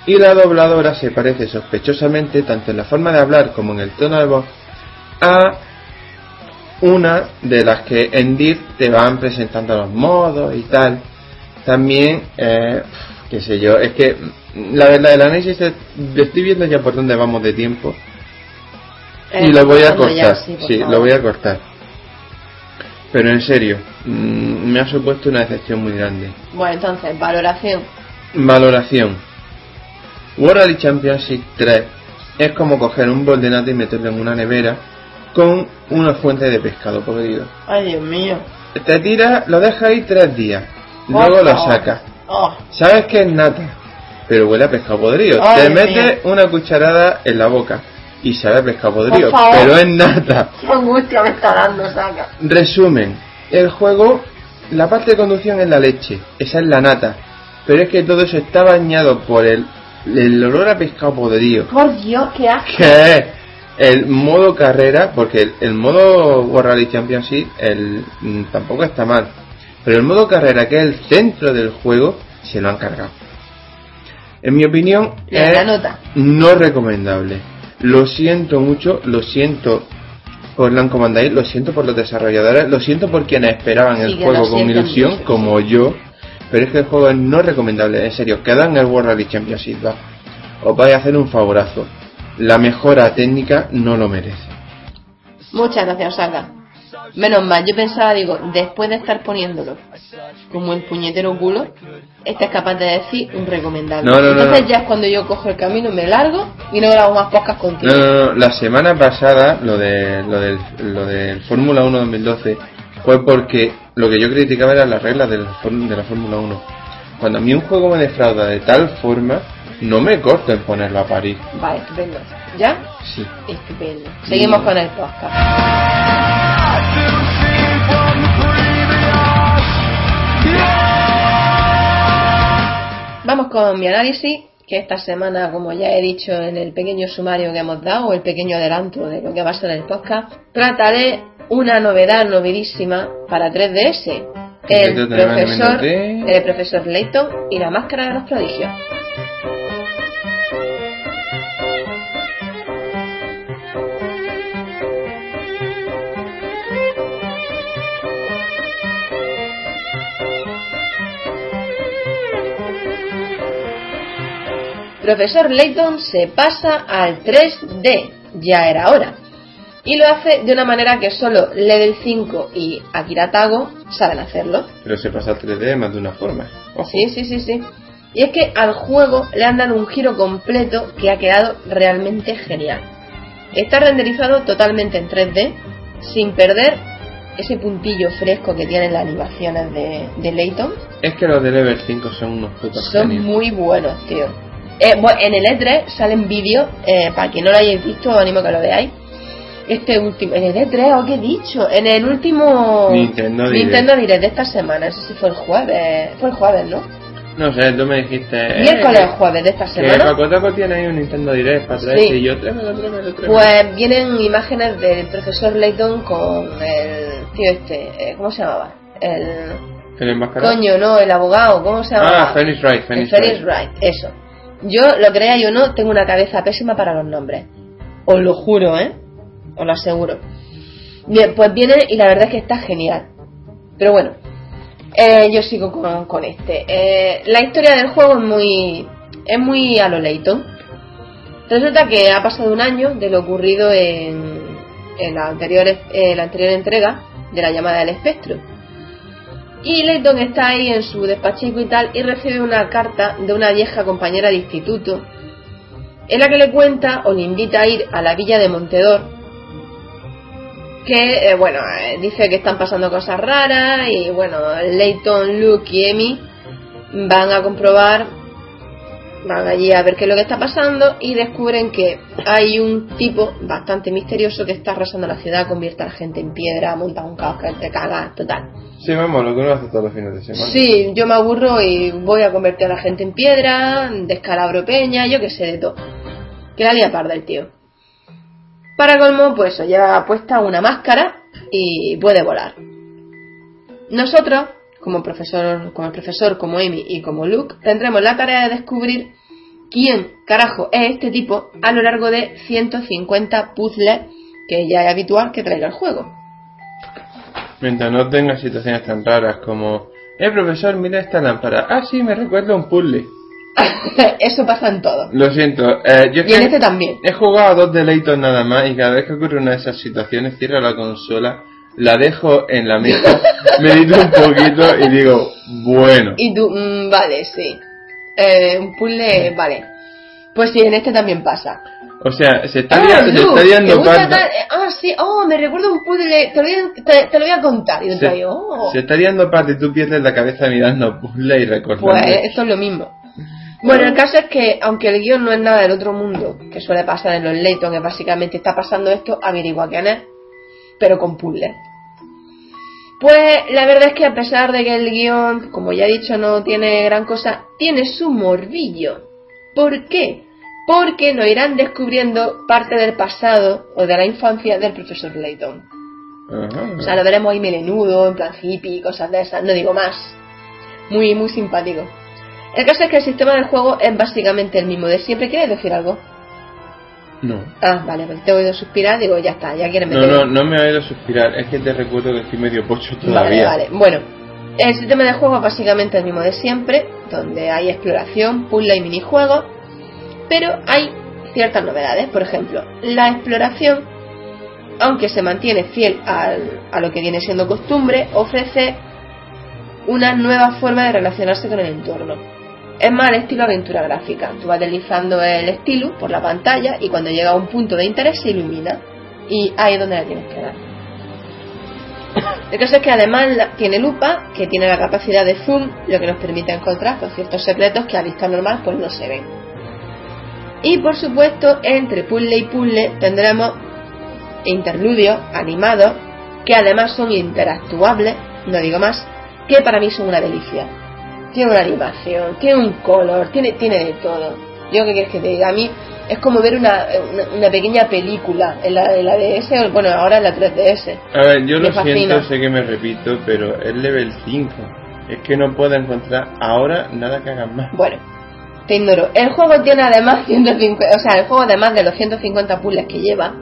y la dobladora se parece sospechosamente tanto en la forma de hablar como en el tono de voz a una de las que en DIT te van presentando los modos y tal. También, eh, qué sé yo, es que la verdad el análisis es- estoy viendo ya por dónde vamos de tiempo y Eh, lo voy a ya, cortar. sí, lo voy a cortar. Pero en serio, mm, me ha supuesto una decepción muy grande. Bueno, entonces, valoración. Valoración. World Rally Championship 3 es como coger un bol de nata y meterlo en una nevera con una fuente de pescado podrido. Ay, Dios mío. Te tiras, lo dejas ahí tres días, luego lo sacas. Oh, Sabes que es nata, pero huele a pescado podrido. Ay, Te metes una cucharada en la boca y sabe a pescado podrido, pero es nata. [LAUGHS] qué angustia me está dando, Osaka. Resumen, el juego, la parte de conducción es la leche, esa es la nata, pero es que todo eso está bañado por el, el olor a pescado podrido, Por Dios, qué asco. es el modo carrera, porque el, el modo World Rally Championship el, mm, tampoco está mal, pero el modo carrera, que es el centro del juego, se lo han cargado. En mi opinión, es la nota. no recomendable. Lo siento mucho, lo siento por Namco Bandai, lo siento por los desarrolladores, lo siento por quienes esperaban Sí, el juego con ilusión, mucho, como yo, pero es que el juego es no recomendable, en serio, queda en el World Rally Championship, va. os vais a hacer un favorazo. La mejora técnica no lo merece. Muchas gracias, Osaka. Menos mal, yo pensaba, digo, después de estar poniéndolo como el puñetero culo, este es capaz de decir un recomendable. No, no, no, Entonces no. ya es cuando yo cojo el camino, me largo y no grabo más podcast contigo. No, no, no, la semana pasada lo de lo del, lo del Fórmula 1 2012 fue porque lo que yo criticaba eran las reglas del for- de la Fórmula 1. Cuando a mí un juego me defrauda de tal forma, no me corto en ponerlo a parir. Vale, estupendo. ¿Ya? Sí. Estupendo. Seguimos con el podcast. Vamos con mi análisis, que esta semana, como ya he dicho en el pequeño sumario que hemos dado, o el pequeño adelanto de lo que va a ser el podcast, trataré una novedad novedísima para 3DS. El profesor, el profesor Layton y la máscara de los prodigios. Profesor Layton se pasa al 3D, ya era hora. Y lo hace de una manera que solo Level 5 y Akira Tago saben hacerlo. Pero se pasa al 3D más de una forma. Ojo. Sí, sí, sí, sí. Y es que al juego le han dado un giro completo que ha quedado realmente genial. Está renderizado totalmente en 3D, sin perder ese puntillo fresco que tienen las animaciones de, de Layton. Es que los de Level 5 son unos putos Son genios. muy buenos, tío. Eh, bueno, en el E3 salen vídeos, eh, para quien no lo hayáis visto, os animo a que lo veáis. Este último, en el E3, ¿o qué he dicho? En el último Nintendo Direct. Nintendo Direct de esta semana, ese sí fue el jueves, fue el jueves, ¿no? No sé, tú me dijiste. Miércoles eh, jueves de esta Que semana. Taco tiene ahí un Nintendo Direct para Sí. y yo. Pues vienen imágenes del profesor Layton con el tío este, eh, ¿cómo se llamaba? El ¿El enmascarado? coño, no, el abogado, ¿cómo se llamaba? Ah, Phoenix Wright, Phoenix Wright. Wright, eso. Yo, lo creáis o no, tengo una cabeza pésima para los nombres. Os lo juro, ¿eh? Os lo aseguro. Bien, pues viene y la verdad es que está genial. Pero bueno, eh, yo sigo con, con este. Eh, la historia del juego es muy, es muy a lo Layton. Resulta que ha pasado un año de lo ocurrido en, en la, anterior, eh, la anterior entrega de la llamada del espectro. Y Layton está ahí en su despachico y tal y recibe una carta de una vieja compañera de instituto en la que le cuenta o le invita a ir a la villa de Montedor que, eh, bueno, eh, dice que están pasando cosas raras y, bueno, Layton, Luke y Amy van a comprobar, van allí a ver qué es lo que está pasando y descubren que hay un tipo bastante misterioso que está arrasando la ciudad, convierte a la gente en piedra, monta un caos que te caga, total. Sí, vamos, lo que uno hace todos los fines de semana. Sí, yo me aburro y voy a convertir a la gente en piedra, descalabro peña, yo que sé de todo. Que la lía parda el tío. Para colmo, pues eso, lleva puesta una máscara y puede volar. Nosotros, como profesor, como el profesor, como Amy y como Luke, tendremos la tarea de descubrir quién carajo es este tipo a lo largo de 150 puzzles que ya es habitual que traiga el juego. Mientras no tenga situaciones tan raras como... Eh, profesor, mira esta lámpara. Ah, sí, me recuerda a un puzzle. [LAUGHS] Eso pasa en todo. Lo siento, eh, yo Y en este también. he jugado a dos de Layton nada más y cada vez que ocurre una de esas situaciones cierro la consola, la dejo en la mesa, [LAUGHS] medito un poquito y digo, bueno. Y tú, mm, vale, sí. Eh, un puzzle, vale. Pues sí, en este también pasa. O sea, se está, Ah, se está ¿te liando tal- eh, Ah, sí, oh, me recuerda un puzzle, te lo voy a, te, te lo voy a contar. Y yo Se, digo, oh, se está liando parda y tú pierdes la cabeza mirando puzzle y recordando. pues esto es lo mismo. Bueno, el caso es que, aunque el guion no es nada del otro mundo, que suele pasar en los Layton, que básicamente está pasando esto, averigua quién es, pero con puzzles. Pues la verdad es que a pesar de que el guion, como ya he dicho, no tiene gran cosa, tiene su morbillo. ¿Por qué? Porque nos irán descubriendo parte del pasado o de la infancia del profesor Layton. Ajá. O sea, lo veremos ahí melenudo, en plan hippie, cosas de esas, no digo más. Muy, muy simpático. El caso es que el sistema del juego es básicamente el mismo de siempre. ¿Quieres decir algo? No. Ah, vale, pues te he oído suspirar, digo, ya está, ya quieres No, meter. no, no me ha oído suspirar. Es que te recuerdo que estoy medio pocho Vale, todavía. vale. Bueno, el sistema de juego es básicamente el mismo de siempre, donde hay exploración, puzzle y minijuegos, pero hay ciertas novedades. Por ejemplo, la exploración, aunque se mantiene fiel al- a lo que viene siendo costumbre, ofrece una nueva forma de relacionarse con el entorno. Es más al estilo aventura gráfica. Tú vas deslizando el estilo por la pantalla y cuando llega a un punto de interés se ilumina. Y ahí es donde la tienes que dar. El caso es que además tiene lupa, que tiene la capacidad de zoom, lo que nos permite encontrar con ciertos secretos que a vista normal pues no se ven. Y por supuesto, entre puzzle y puzzle tendremos interludios animados, que además son interactuables, no digo más, que para mí son una delicia. Tiene una animación, tiene un color, tiene, tiene de todo. Yo qué quieres que te diga, a mí es como ver una, una, una pequeña película en la, en la DS, bueno, ahora en la 3DS. A ver, yo Me lo fascina. siento, sé que me repito, pero es level 5. Es que no puedo encontrar ahora nada que hagan más. Bueno, te ignoro. El juego tiene además 150, o sea, el juego además de los 150 puzzles que lleva,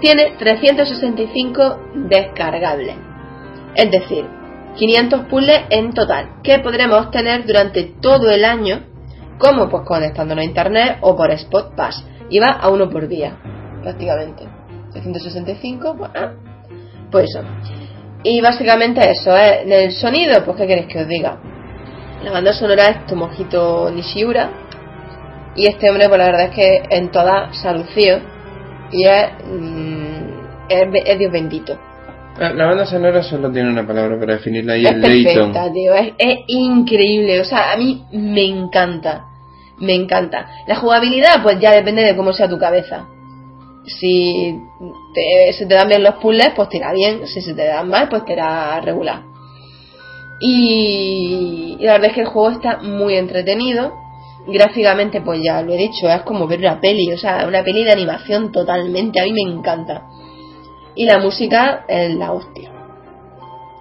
tiene 365 descargables. Es decir, 500 puzzles en total, que podremos obtener durante todo el año ¿Cómo? Pues conectándonos a internet o por Spot Pass. Y va a uno por día, prácticamente. 365, pues, ah, pues eso. Y básicamente eso, ¿eh? El sonido, pues ¿qué queréis que os diga? La banda sonora es Tomohito Nishiura. Y este hombre, pues la verdad es que en toda se lucido. Y es, mm, Dios bendito. Ah, La banda sonora solo tiene una palabra para definirla y es perfecta, tío. Es, es increíble. O sea, a mí me encanta. Me encanta. La jugabilidad, pues ya depende de cómo sea tu cabeza. Si te- se te dan bien los puzzles, pues te irá bien. Si se te dan mal, pues te irá regular. Y, y la verdad es que el juego está muy entretenido. Gráficamente, pues ya lo he dicho, es como ver una peli. O sea, una peli de animación totalmente. A mí me encanta. Y la música es la hostia.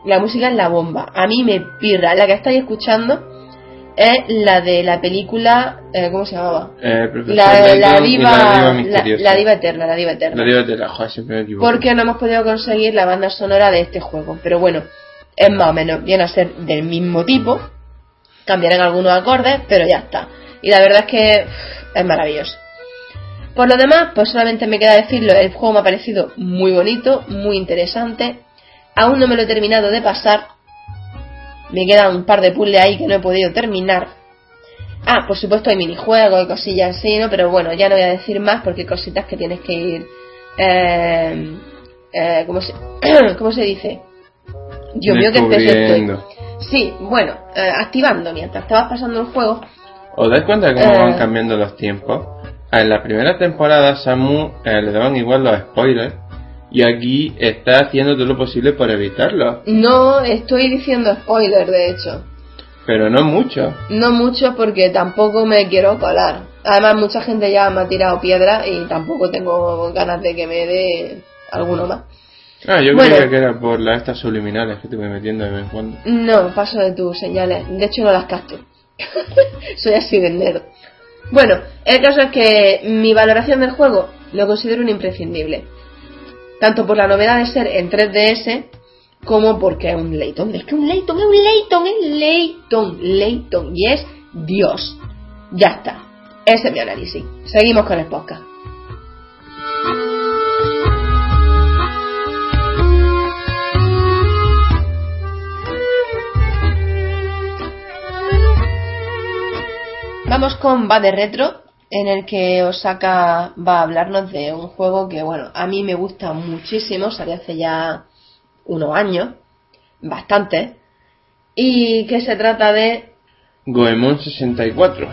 La música es la bomba. A mí me pirra. La que estáis escuchando es la de la película. eh, ¿Cómo se llamaba? Eh, La, diva. la diva La, misteriosa. la diva eterna, la diva eterna. La diva la joder, siempre me equivoco. Porque no hemos podido conseguir la banda sonora de este juego. Pero bueno, es más o menos, viene a ser del mismo tipo. Cambiarán algunos acordes, pero ya está. Y la verdad es que es maravilloso. Por lo demás, pues solamente me queda decirlo, el juego me ha parecido muy bonito, muy interesante. Aún no me lo he terminado de pasar. Me quedan un par de puzzles ahí que no he podido terminar. Ah, por supuesto hay minijuegos y cosillas así, ¿no? Pero bueno, ya no voy a decir más porque hay cositas que tienes que ir... Eh, eh, ¿cómo, se, [CLEARS THROAT] ¿Cómo se dice? Dios mío, que estoy. Sí, bueno, eh, activando mientras te vas pasando el juego. ¿Os dais cuenta de cómo Eh. van cambiando los tiempos? Ah, En la primera temporada Samu eh, le daban igual los spoilers y aquí está haciendo todo lo posible por evitarlos, No estoy diciendo spoiler, de hecho. pero no mucho. No mucho porque tampoco me quiero colar. Además, mucha gente ya me ha tirado piedra y tampoco tengo ganas de que me dé alguno más. Ah, yo Bueno. creía que era por las estas subliminales que te voy metiendo de vez en cuando. No, paso de tus señales. De hecho, no las capto. [LAUGHS] Soy así de nerd. Bueno, el caso es que mi valoración del juego lo considero un imprescindible. Tanto por la novedad de ser en 3DS como porque es un Layton. Es que un Layton es un Layton, es Layton, Layton. Y es Dios. Ya está. Ese es mi análisis. Seguimos con el podcast. Vamos con Va de Retro, en el que Osaka va a hablarnos de un juego que, bueno, a mí me gusta muchísimo, salió hace ya unos años, bastante, y que se trata de... Goemon 64.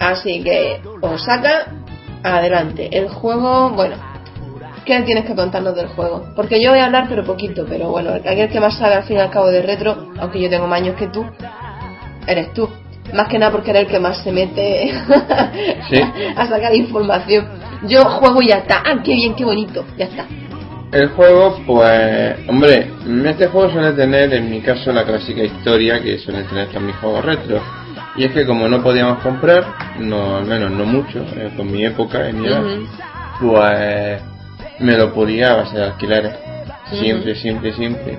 Así que Osaka adelante. El juego, bueno, ¿qué tienes que contarnos del juego? Porque yo voy a hablar pero poquito, pero bueno, aquel que más sabe al fin y al cabo de retro, aunque yo tengo más años que tú, eres tú. Más que nada porque eres el que más se mete [LAUGHS] Sí. a sacar información. Yo juego y ya está. Ah, qué bien, qué bonito. Ya está. El juego, pues, hombre, este juego suele tener, en mi caso, la clásica historia que suelen tener todos mis juegos retro. Y es que como no podíamos comprar, no, al menos no mucho, eh, con mi época, en mi edad, pues me lo podía a base de alquileres. Siempre, siempre, siempre.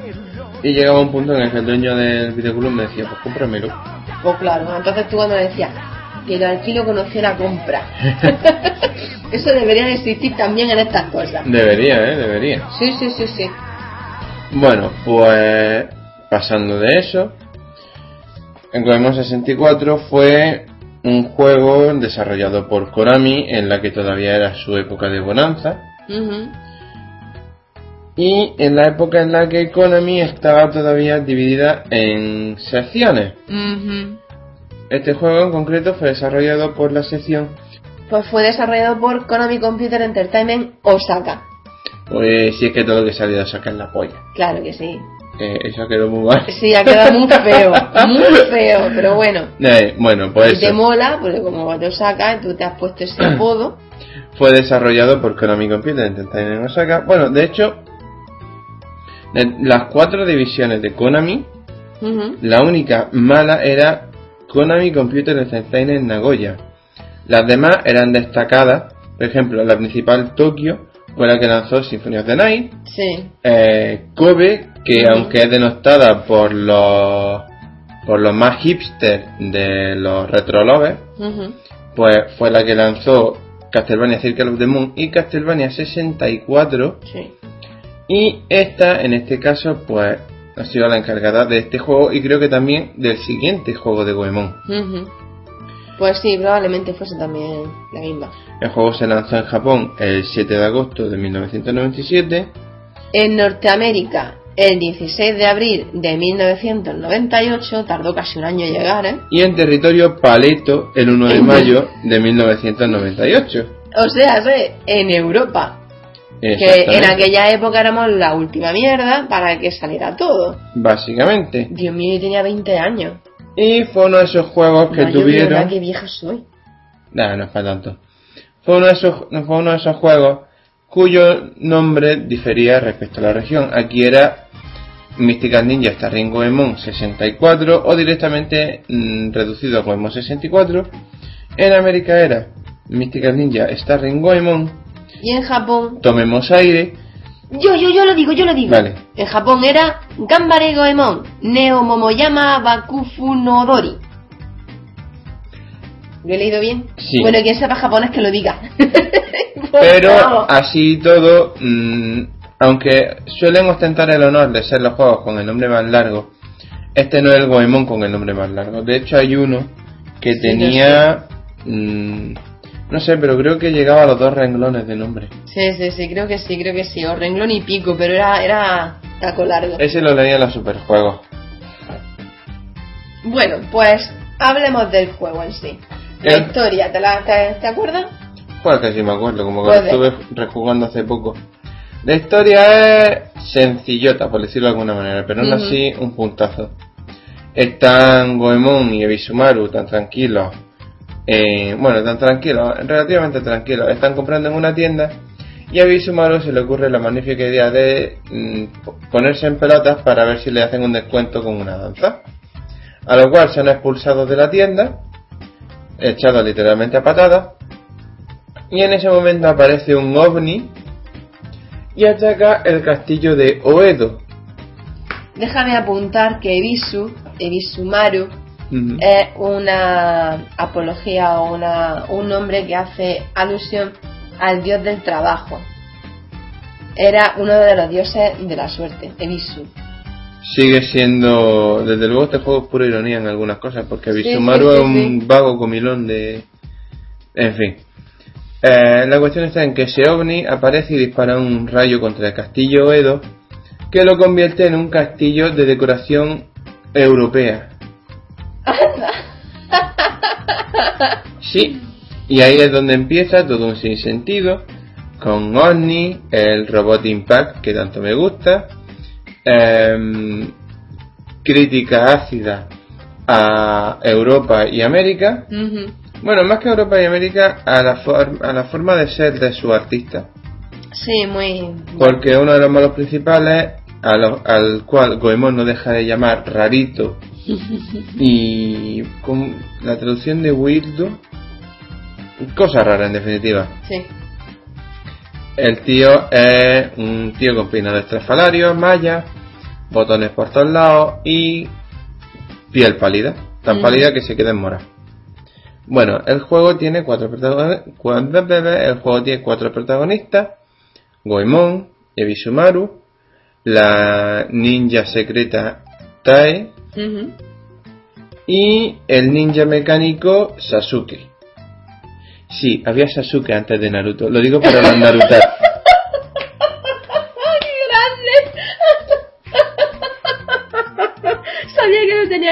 Y llegaba un punto en el que el dueño del videoclub me decía, pues cómpramelo. Pues claro, entonces tú cuando le decías que el alquilo conoció la compra. [LAUGHS] Eso debería de existir también en estas cosas. Debería, eh, debería. Sí, sí, sí, sí. Bueno, pues pasando de eso, en Goemon 64 fue un juego desarrollado por Konami en la que todavía era su época de bonanza y en la época en la que Konami estaba todavía dividida en secciones. Este juego en concreto fue desarrollado por la sección, Pues fue desarrollado por Konami Computer Entertainment Osaka. pues si es que todo lo que salió de sacar la polla. Claro que sí. Eh, eso quedó muy mal. Sí, ha quedado muy feo. Muy feo, pero bueno. Eh, bueno, pues Y te mola, porque como te Osaka, tú te has puesto ese apodo. [CLEARS THROAT] fue desarrollado por Konami Computer Entertainment en Osaka. Bueno, de hecho, de las cuatro divisiones de Konami, Ujú. la única mala era Konami Computer Entertainment Nagoya. Las demás eran destacadas Por ejemplo, la principal Tokio fue la que lanzó Symphony of the Night. Sí. Eh, Kobe, que aunque es denostada por los por los más hipster de los retro lovers, Ujú. pues fue la que lanzó Castlevania Circle of the Moon y Castlevania 64 Sí. y esta en este caso pues ha sido la encargada de este juego y creo que también del siguiente juego de Goemon. Pues sí, probablemente fuese también la misma. El juego se lanzó en Japón el 7 de agosto de 1997 En Norteamérica, el 16 de abril de 1998, tardó casi un año en llegar, ¿eh? y en territorio paleto el 1 de mayo de 1998. O sea, en Europa. Que en aquella época éramos la última mierda para que saliera todo. Básicamente. Dios mío, yo tenía 20 años. Y fue uno de esos juegos que yo tuvieron... verdad que vieja soy. Nah, no es para tanto. Fue uno, de esos, fue uno de esos juegos cuyo nombre difería respecto a la región. Aquí era Mystical Ninja Starring Goemon 64 o directamente mm, reducido a Goemon 64. En América era Mystical Ninja Starring Goemon Y en Japón, Tomemos aire. yo, yo, yo lo digo, yo lo digo. Vale. En Japón era Gambare Goemon, Neo Momoyama Bakufu no Dori. ¿Lo he leído bien? Sí. Bueno, quien sepa japonés que lo diga. [LAUGHS] Pero favor. así todo, mm, aunque suelen ostentar el honor de ser los juegos con el nombre más largo, este no es el Goemon con el nombre más largo. De hecho, hay uno que Sí, tenía. mm, no sé, pero creo que llegaba a los dos renglones de nombre. Sí, sí, sí, creo que sí, creo que sí. O renglón y pico, pero era, era taco largo. Ese lo leía en los superjuegos. Bueno, pues hablemos del juego en sí. La El- historia, ¿te, la, te, te acuerdas? Pues que sí me acuerdo, como que lo estuve rejugando hace poco. La historia es sencillota, por decirlo de alguna manera, pero aún así un puntazo. Están Goemon y Ebisumaru tan tranquilos, eh, bueno, tan tranquilos, relativamente tranquilos, están comprando en una tienda y a Ebisumaru se le ocurre la magnífica idea de mm, ponerse en pelotas para ver si le hacen un descuento con una danza. A lo cual son expulsados de la tienda, echados literalmente a patadas, y en ese momento aparece un ovni y ataca el castillo de Oedo. Déjame apuntar que Ebisu, Ebisumaru, Ujú. es una apología o una, un nombre que hace alusión al dios del trabajo. Era uno de los dioses de la suerte, Ebisu. Sigue siendo, desde luego este juego es pura ironía en algunas cosas, porque Bisumaru sí, sí, es un vago comilón de... En fin. Eh, la cuestión está en que ese ovni aparece y dispara un rayo contra el castillo Oedo, que lo convierte en un castillo de decoración europea. [LAUGHS] Sí, y ahí es donde empieza todo un sinsentido, con Omni, el robot Impact que tanto me gusta, em, crítica ácida a Europa y América, bueno, más que Europa y América, a la, for- a la forma de ser de su artista, Sí, muy... porque uno de los malos principales, a lo- al cual Goemon no deja de llamar rarito, [LAUGHS] y con la traducción de weirdo, cosa rara en definitiva. Sí. El tío es un tío con peinado estrafalario, malla, botones por todos lados y piel pálida, tan Mm. pálida que se queda en mora. Bueno, el juego tiene cuatro protagonistas. El juego tiene cuatro protagonistas: Goemon, Ebisumaru, la ninja secreta Tae y el ninja mecánico Sasuke. Sí, había Sasuke antes de Naruto. Lo digo para los [LAUGHS] Narutar.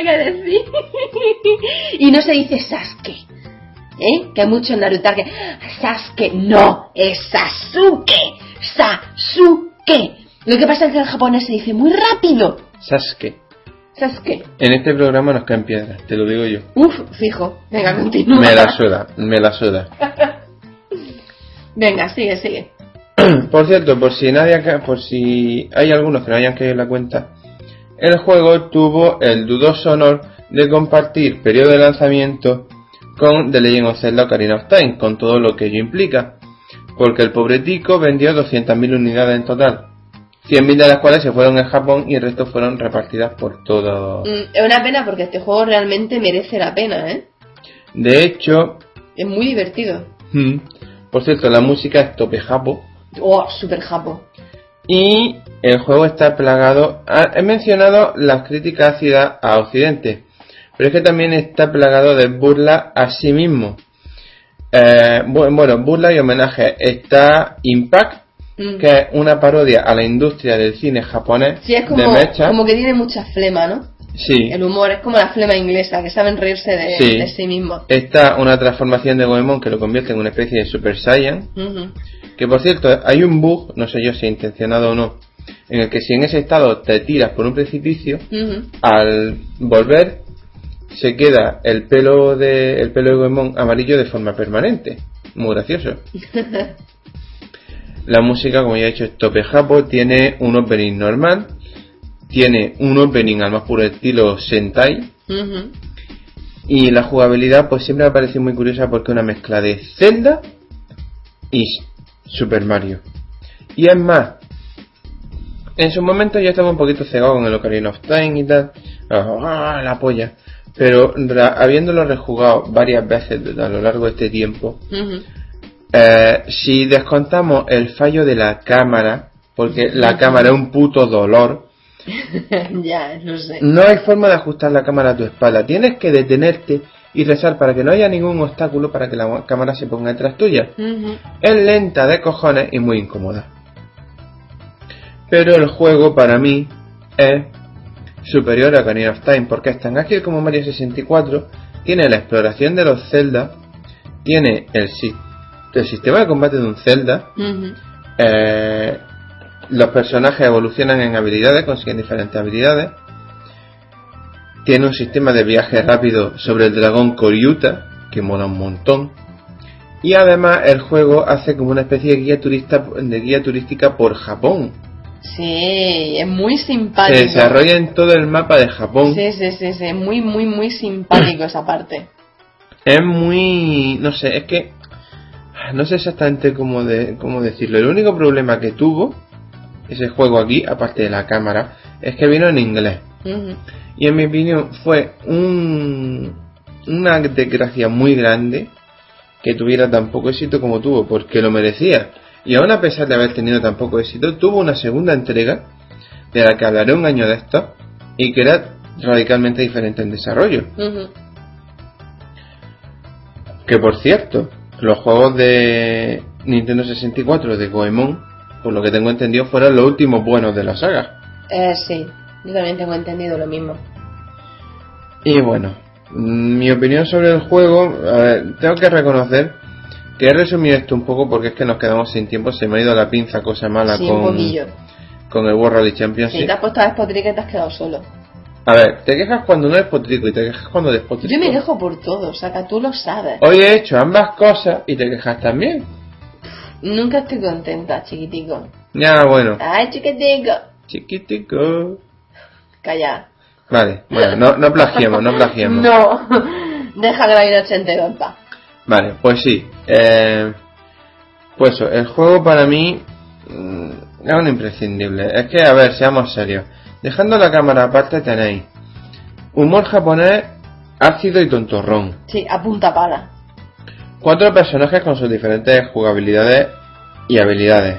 Tenía que decir. [LAUGHS] y no se dice Sasuke. ¿Eh? Que hay muchos Naruto que... Sasuke, no, es Sasuke. Sasuke. Lo que pasa es que en japonés se dice muy rápido. Sasuke. Sasuke. En este programa nos caen piedras, te lo digo yo. Uf, fijo. Venga, continúa. Me la suda, me la suda. [LAUGHS] Venga, sigue, sigue. [CLEARS THROAT] Por cierto, por si nadie por si hay algunos que no hayan caído en la cuenta, el juego tuvo el dudoso honor de compartir periodo de lanzamiento con The Legend of Zelda Ocarina of Time, con todo lo que ello implica. porque el pobre Tico vendió 200.000 unidades en total. 100.000 de las cuales se fueron en Japón y el resto fueron repartidas por todo. Mm, Es una pena porque este juego realmente merece la pena, ¿eh? De hecho, Es muy divertido. mm, por cierto, la música es tope japo Oh, super japo. Y el juego está plagado. ah, He mencionado las críticas ácidas a Occidente, pero es que también está plagado de burla a sí mismo. Eh, bu- bueno, burla y homenaje. Está Impact, Mm. que es una parodia a la industria del cine japonés Sí, es de mecha. como que tiene mucha flema, ¿no? Sí. El humor es como la flema inglesa, que saben reírse de Sí. de sí mismos. Está una transformación de Goemon que lo convierte en una especie de Super Saiyan. Que por cierto, hay un bug, no sé yo si intencionado o no, en el que si en ese estado te tiras por un precipicio, al volver se queda el pelo de el pelo de Goemon amarillo de forma permanente. Muy gracioso. [LAUGHS] La música, como ya he dicho, es tope japo, tiene un opening normal, tiene un opening al más puro estilo Sentai, y la jugabilidad pues siempre me ha parecido muy curiosa porque es una mezcla de Zelda y Super Mario. Y es más, en su momento yo estaba un poquito cegado con el Ocarina of Time y tal, ¡ah, la polla. Pero habiéndolo rejugado varias veces a lo largo de este tiempo, eh, si descontamos el fallo de la cámara, porque la cámara es un puto dolor, [LAUGHS] ya, no sé. no hay forma de ajustar la cámara a tu espalda. Tienes que detenerte y rezar para que no haya ningún obstáculo para que la cámara se ponga detrás tuya. Es lenta de cojones y muy incómoda. Pero el juego para mí es superior a Ocarina of Time porque es tan ágil como Mario 64, tiene la exploración de los Zelda, tiene el, si- el sistema de combate de un Zelda, eh, los personajes evolucionan en habilidades, consiguen diferentes habilidades. Tiene un sistema de viaje rápido sobre el dragón Koryuta, que mola un montón. Y además el juego hace como una especie de guía, turista, de guía turística por Japón. Sí, es muy simpático. Se desarrolla en todo el mapa de Japón. Sí, sí, sí, sí, muy, muy, muy simpático esa parte. Es muy... no sé, es que... No sé exactamente cómo, de, cómo decirlo. El único problema que tuvo ese juego aquí, aparte de la cámara, es que vino en inglés. Y en mi opinión fue un, una desgracia muy grande que tuviera tan poco éxito como tuvo, porque lo merecía. Y aún a pesar de haber tenido tan poco éxito, tuvo una segunda entrega, de la que hablaré un año de esto, y que era radicalmente diferente en desarrollo. Que por cierto, los juegos de Nintendo 64 de Goemon, por lo que tengo entendido, fueron los últimos buenos de la saga. Eh, sí, yo también tengo entendido lo mismo. Y bueno, mi opinión sobre el juego, a ver, tengo que reconocer que he resumido esto un poco porque es que nos quedamos sin tiempo, se me ha ido la pinza, cosa mala sí, con, con el World Rally Si Championship. te has puesto a despotricar y te has quedado solo. A ver, te quejas cuando no es potrico y te quejas cuando despotrico. Yo me quejo por todo, o sea, que tú lo sabes. Hoy he hecho ambas cosas y te quejas también. Nunca estoy contenta, chiquitico. Ya, bueno, Ay, chiquitico. chiquitico. Calla. Vale, bueno, no, no plagiemos, no plagiemos. [LAUGHS] No, deja que la vida en paz. Vale, pues sí. Eh, pues eso, el juego para mí mm, es un imprescindible. Es que, a ver, seamos serios. Dejando la cámara aparte tenéis humor japonés ácido y tontorrón. Sí, a punta pala. Cuatro personajes con sus diferentes jugabilidades y habilidades.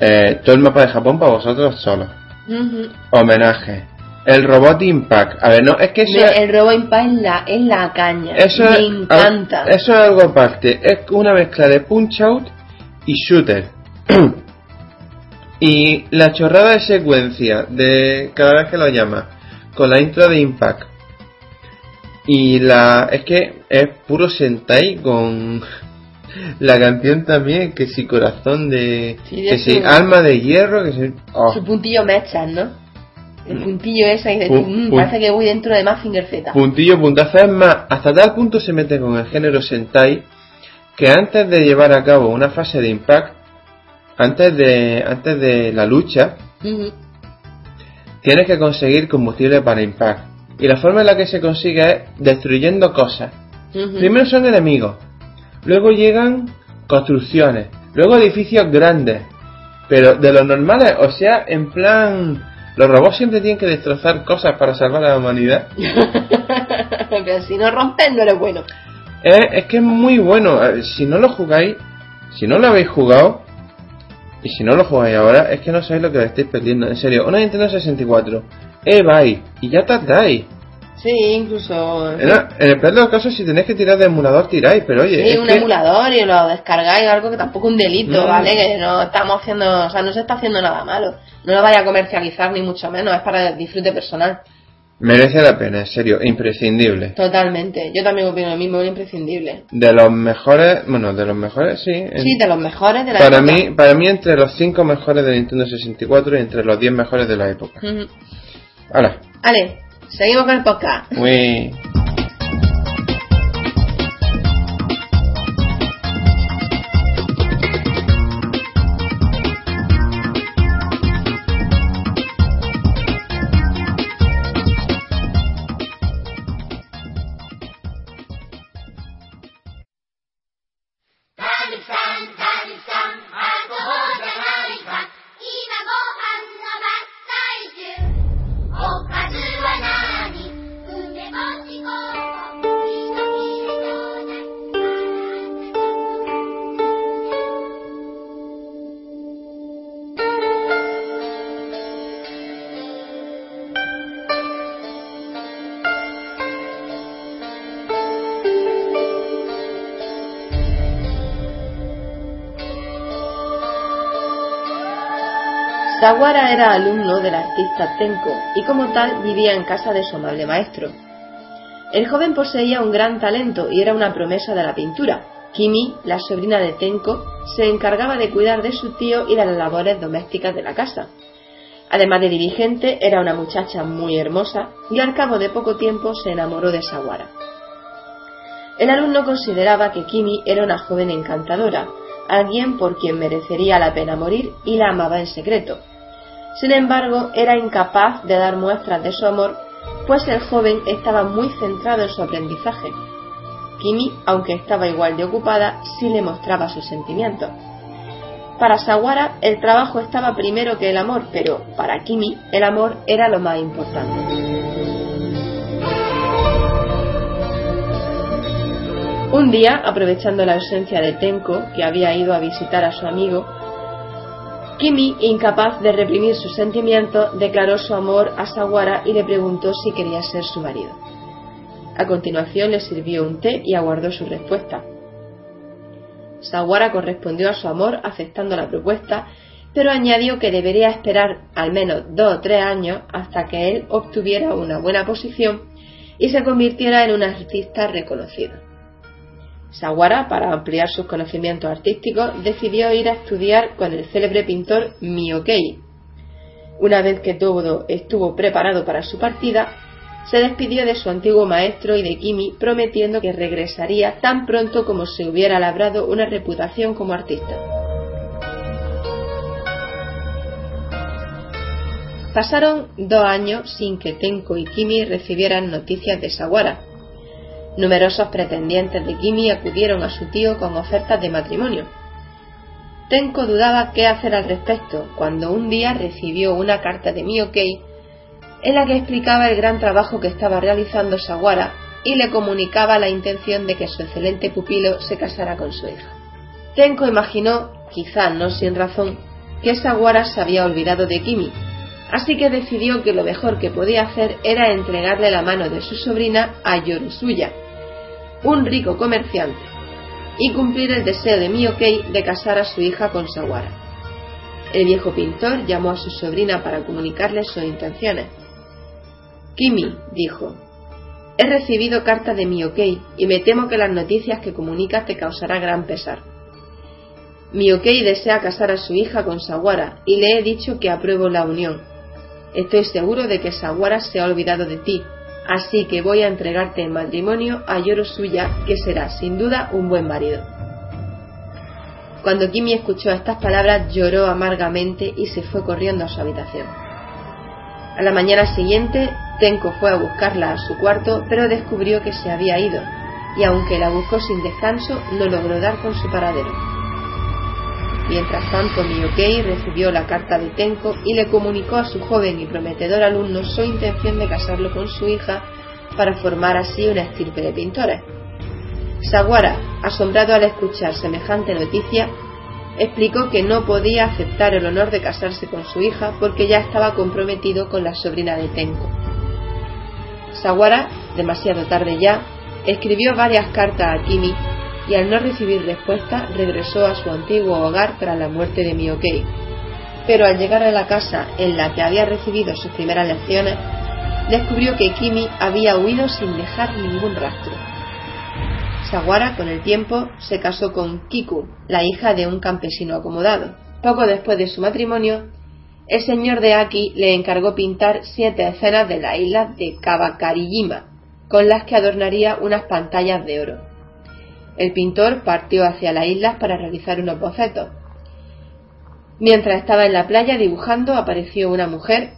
Eh, todo el mapa de Japón para vosotros solo. Ujú. Homenaje. El robot Impact. A ver, no, es que eso el robo en paz es la, es la caña. Eso me es, encanta. eso es algo aparte. Es una mezcla de punch out y shooter. [CLEARS THROAT] y la chorrada de secuencia de cada vez que lo llama con la intro de Impact. Y la es que es puro Sentai con la canción también que si corazón de Sí, que si alma de hierro que si oh. Su puntillo mechas, ¿no? El Mm. puntillo ese y dices, "Mm, pu- parece que voy dentro de Mazinger Z. puntillo puntazo es más hasta tal punto se mete con el género Sentai que antes de llevar a cabo una fase de impact antes de antes de la lucha tienes que conseguir combustible para impact y la forma en la que se consigue es destruyendo cosas primero son enemigos luego llegan construcciones, luego edificios grandes, pero de los normales, o sea, en plan, los robots siempre tienen que destrozar cosas para salvar a la humanidad. [LAUGHS] Pero si no rompes, no eres bueno. Es, es que es muy bueno. Si no lo jugáis, si no lo habéis jugado, y si no lo jugáis ahora, es que no sabéis lo que estáis perdiendo. En serio, una Nintendo 64, eh, vais, y ya tardáis. Sí, incluso. En, en el peor de los casos, si tenéis que tirar de emulador, tiráis, pero oye. Sí, es un que- emulador y lo descargáis, algo que tampoco es un delito, No. ¿vale? Que no estamos haciendo, o sea, no se está haciendo nada malo. No lo vaya a comercializar ni mucho menos, es para disfrute personal. Merece la pena, en serio, imprescindible. Totalmente. Yo también opino lo mismo, es imprescindible. De los mejores, bueno, de los mejores, sí. Sí, de los mejores de la para época. mí, para mí entre los 5 mejores de Nintendo 64 y entre los 10 mejores de la época. Ujú. Ahora, Vale, seguimos con el podcast. muy... Sawara era alumno del artista Tenko y como tal vivía en casa de su amable maestro. El joven poseía un gran talento y era una promesa de la pintura. Kimi, la sobrina de Tenko, se encargaba de cuidar de su tío y de las labores domésticas de la casa. Además de dirigente, era una muchacha muy hermosa y al cabo de poco tiempo se enamoró de Sawara. El alumno consideraba que Kimi era una joven encantadora, alguien por quien merecería la pena morir y la amaba en secreto. Sin embargo, era incapaz de dar muestras de su amor, pues el joven estaba muy centrado en su aprendizaje. Kimi, aunque estaba igual de ocupada, sí le mostraba sus sentimientos. Para Sawara el trabajo estaba primero que el amor, pero para Kimi el amor era lo más importante. Un día, aprovechando la ausencia de Tenko, que había ido a visitar a su amigo, Kimi, incapaz de reprimir sus sentimientos, declaró su amor a Sawara y le preguntó si quería ser su marido. A continuación le sirvió un té y aguardó su respuesta. Sawara correspondió a su amor aceptando la propuesta, pero añadió que debería esperar al menos dos o tres años hasta que él obtuviera una buena posición y se convirtiera en un artista reconocido. Sawara, para ampliar sus conocimientos artísticos, decidió ir a estudiar con el célebre pintor Miyokei. Una vez que todo estuvo preparado para su partida, se despidió de su antiguo maestro y de Kimi, prometiendo que regresaría tan pronto como se hubiera labrado una reputación como artista. Pasaron dos años sin que Tenko y Kimi recibieran noticias de Sawara. Numerosos pretendientes de Kimi acudieron a su tío con ofertas de matrimonio. Tenko dudaba qué hacer al respecto cuando un día recibió una carta de Miyokei en la que explicaba el gran trabajo que estaba realizando Sawara y le comunicaba la intención de que su excelente pupilo se casara con su hija. Tenko imaginó, quizá no sin razón, que Sawara se había olvidado de Kimi, así que decidió que lo mejor que podía hacer era entregarle la mano de su sobrina a Yorusuya, un rico comerciante, y cumplir el deseo de Miyokei de casar a su hija con Sawara. El viejo pintor llamó a su sobrina para comunicarle sus intenciones. Kimi, dijo, he recibido carta de Miyokei y me temo que las noticias que comunicas te causará gran pesar. Miyokei desea casar a su hija con Sawara y le he dicho que apruebo la unión. Estoy seguro de que Sawara se ha olvidado de ti, así que voy a entregarte en matrimonio a Yorosuya, que será sin duda un buen marido. Cuando Kimi escuchó estas palabras lloró amargamente y se fue corriendo a su habitación. A la mañana siguiente, Tenko fue a buscarla a su cuarto, pero descubrió que se había ido, y aunque la buscó sin descanso, no logró dar con su paradero. Mientras tanto, Miyokei recibió la carta de Tenko y le comunicó a su joven y prometedor alumno su intención de casarlo con su hija para formar así una estirpe de pintores. Sawara, asombrado al escuchar semejante noticia, explicó que no podía aceptar el honor de casarse con su hija porque ya estaba comprometido con la sobrina de Tenko. Sawara, demasiado tarde ya, escribió varias cartas a Kimi y al no recibir respuesta regresó a su antiguo hogar tras la muerte de Miyokei. Pero al llegar a la casa en la que había recibido sus primeras lecciones, descubrió que Kimi había huido sin dejar ningún rastro. Sawara, con el tiempo, se casó con Kiku, la hija de un campesino acomodado. Poco después de su matrimonio, el señor de Aki le encargó pintar siete escenas de la isla de Kabakariyima, con las que adornaría unas pantallas de oro. El pintor partió hacia las islas para realizar unos bocetos. Mientras estaba en la playa dibujando, apareció una mujer,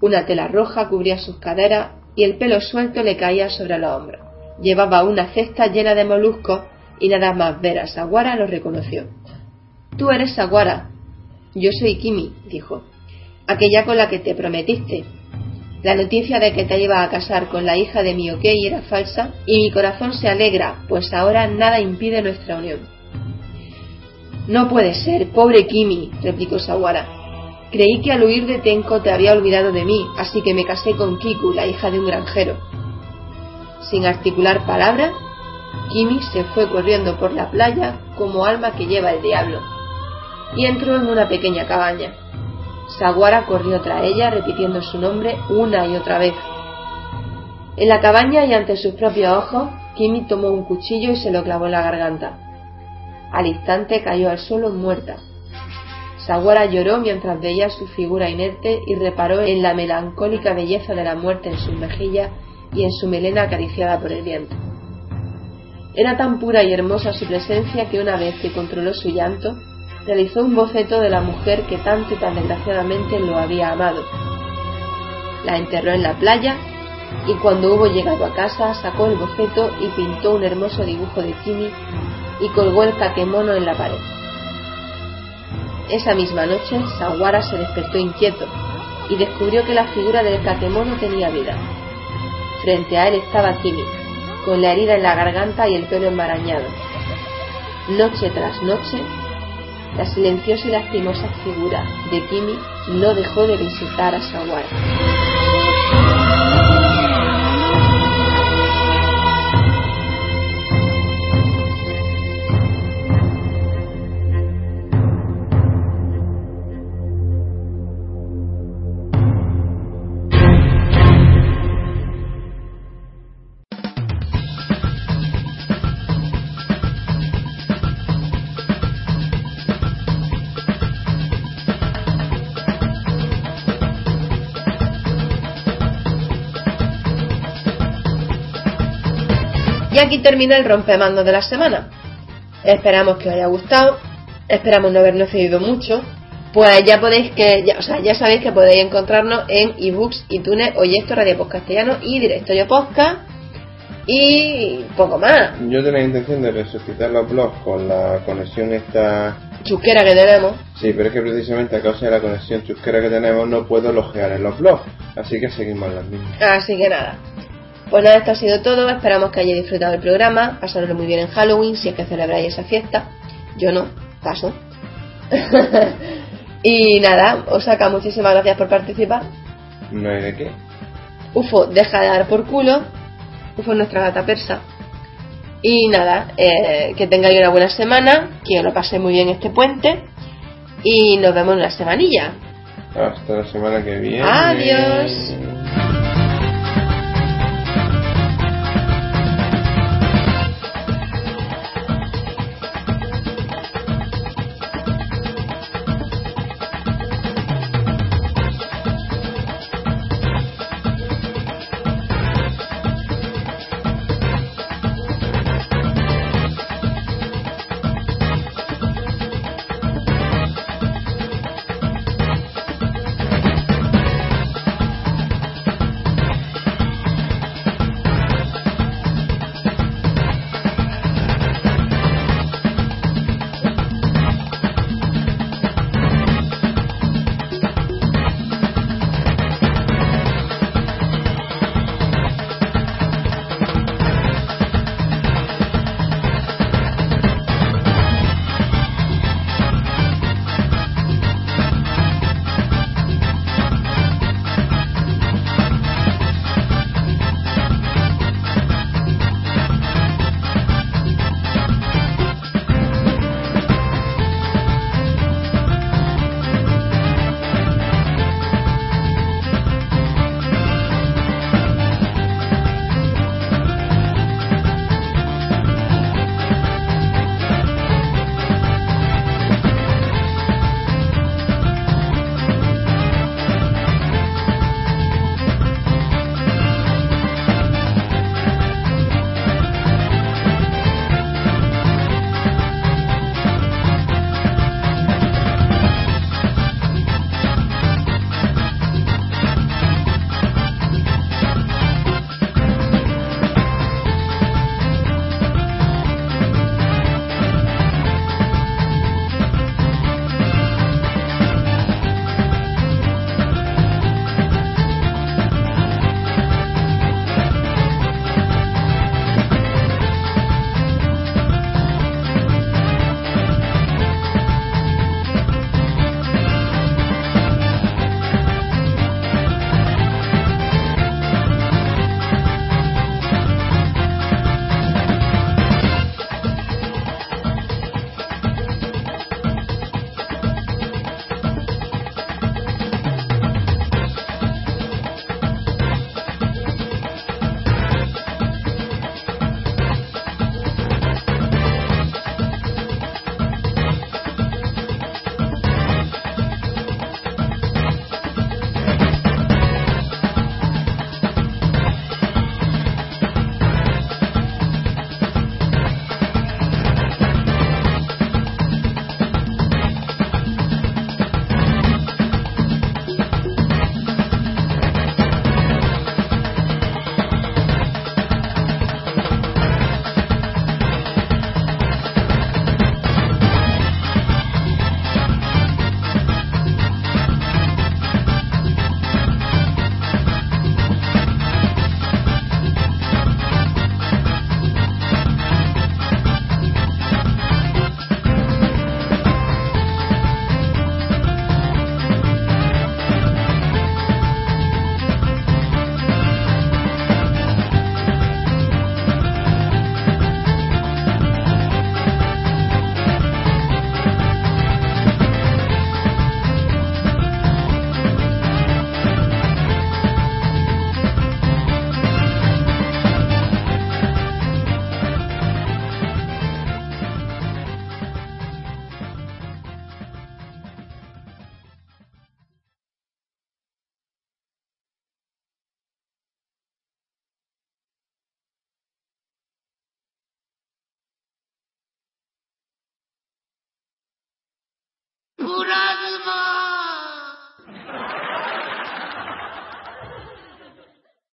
una tela roja cubría sus caderas y el pelo suelto le caía sobre los hombros. Llevaba una cesta llena de moluscos y nada más ver a Saguara lo reconoció. Tú eres Saguara. Yo soy Kimi, dijo. Aquella con la que te prometiste. La noticia de que te iba a casar con la hija de Miyokei era falsa y mi corazón se alegra, pues ahora nada impide nuestra unión. No puede ser, pobre Kimi, replicó Sawara. Creí que al huir de Tenko te había olvidado de mí, así que me casé con Kiku, la hija de un granjero. Sin articular palabra, Kimi se fue corriendo por la playa como alma que lleva el diablo y entró en una pequeña cabaña. Saguara corrió tras ella repitiendo su nombre una y otra vez. En la cabaña y ante sus propios ojos, Kimi tomó un cuchillo y se lo clavó en la garganta. Al instante cayó al suelo muerta. Saguara lloró mientras veía su figura inerte y reparó en la melancólica belleza de la muerte en sus mejillas y en su melena acariciada por el viento. Era tan pura y hermosa su presencia que una vez que controló su llanto, realizó un boceto de la mujer que tanto y tan desgraciadamente lo había amado. La enterró en la playa y cuando hubo llegado a casa sacó el boceto y pintó un hermoso dibujo de Kimi y colgó el kakemono en la pared. Esa misma noche, Sawara se despertó inquieto y descubrió que la figura del kakemono tenía vida. Frente a él estaba Kimi, con la herida en la garganta y el pelo enmarañado. Noche tras noche, la silenciosa y lastimosa figura de Kimi no dejó de visitar a Sawara. Aquí termina el rompemando de la semana. Esperamos que os haya gustado, esperamos no habernos cedido mucho. Pues ya podéis que, ya, o sea, ya sabéis que podéis encontrarnos en ebooks, iTunes, Oyesto, Radio Post Castellano y Directo Yo Podcast y poco más. Yo tenía intención de resucitar los blogs con la conexión esta... Chusquera que tenemos. Sí, pero es que precisamente a causa de la conexión chusquera que tenemos no puedo logear en los blogs. Así que seguimos las mismas. Así que nada. Pues nada, esto ha sido todo. Esperamos que hayáis disfrutado del programa. Pasarlo muy bien en Halloween si es que celebráis esa fiesta. Yo no, paso. [LAUGHS] y nada, Osaka, muchísimas gracias por participar. No hay de qué. UFO, deja de dar por culo. UFO es nuestra gata persa. Y nada, eh, que tengáis una buena semana, que os lo paséis muy bien este puente. Y nos vemos en la semanilla. Hasta la semana que viene. Adiós.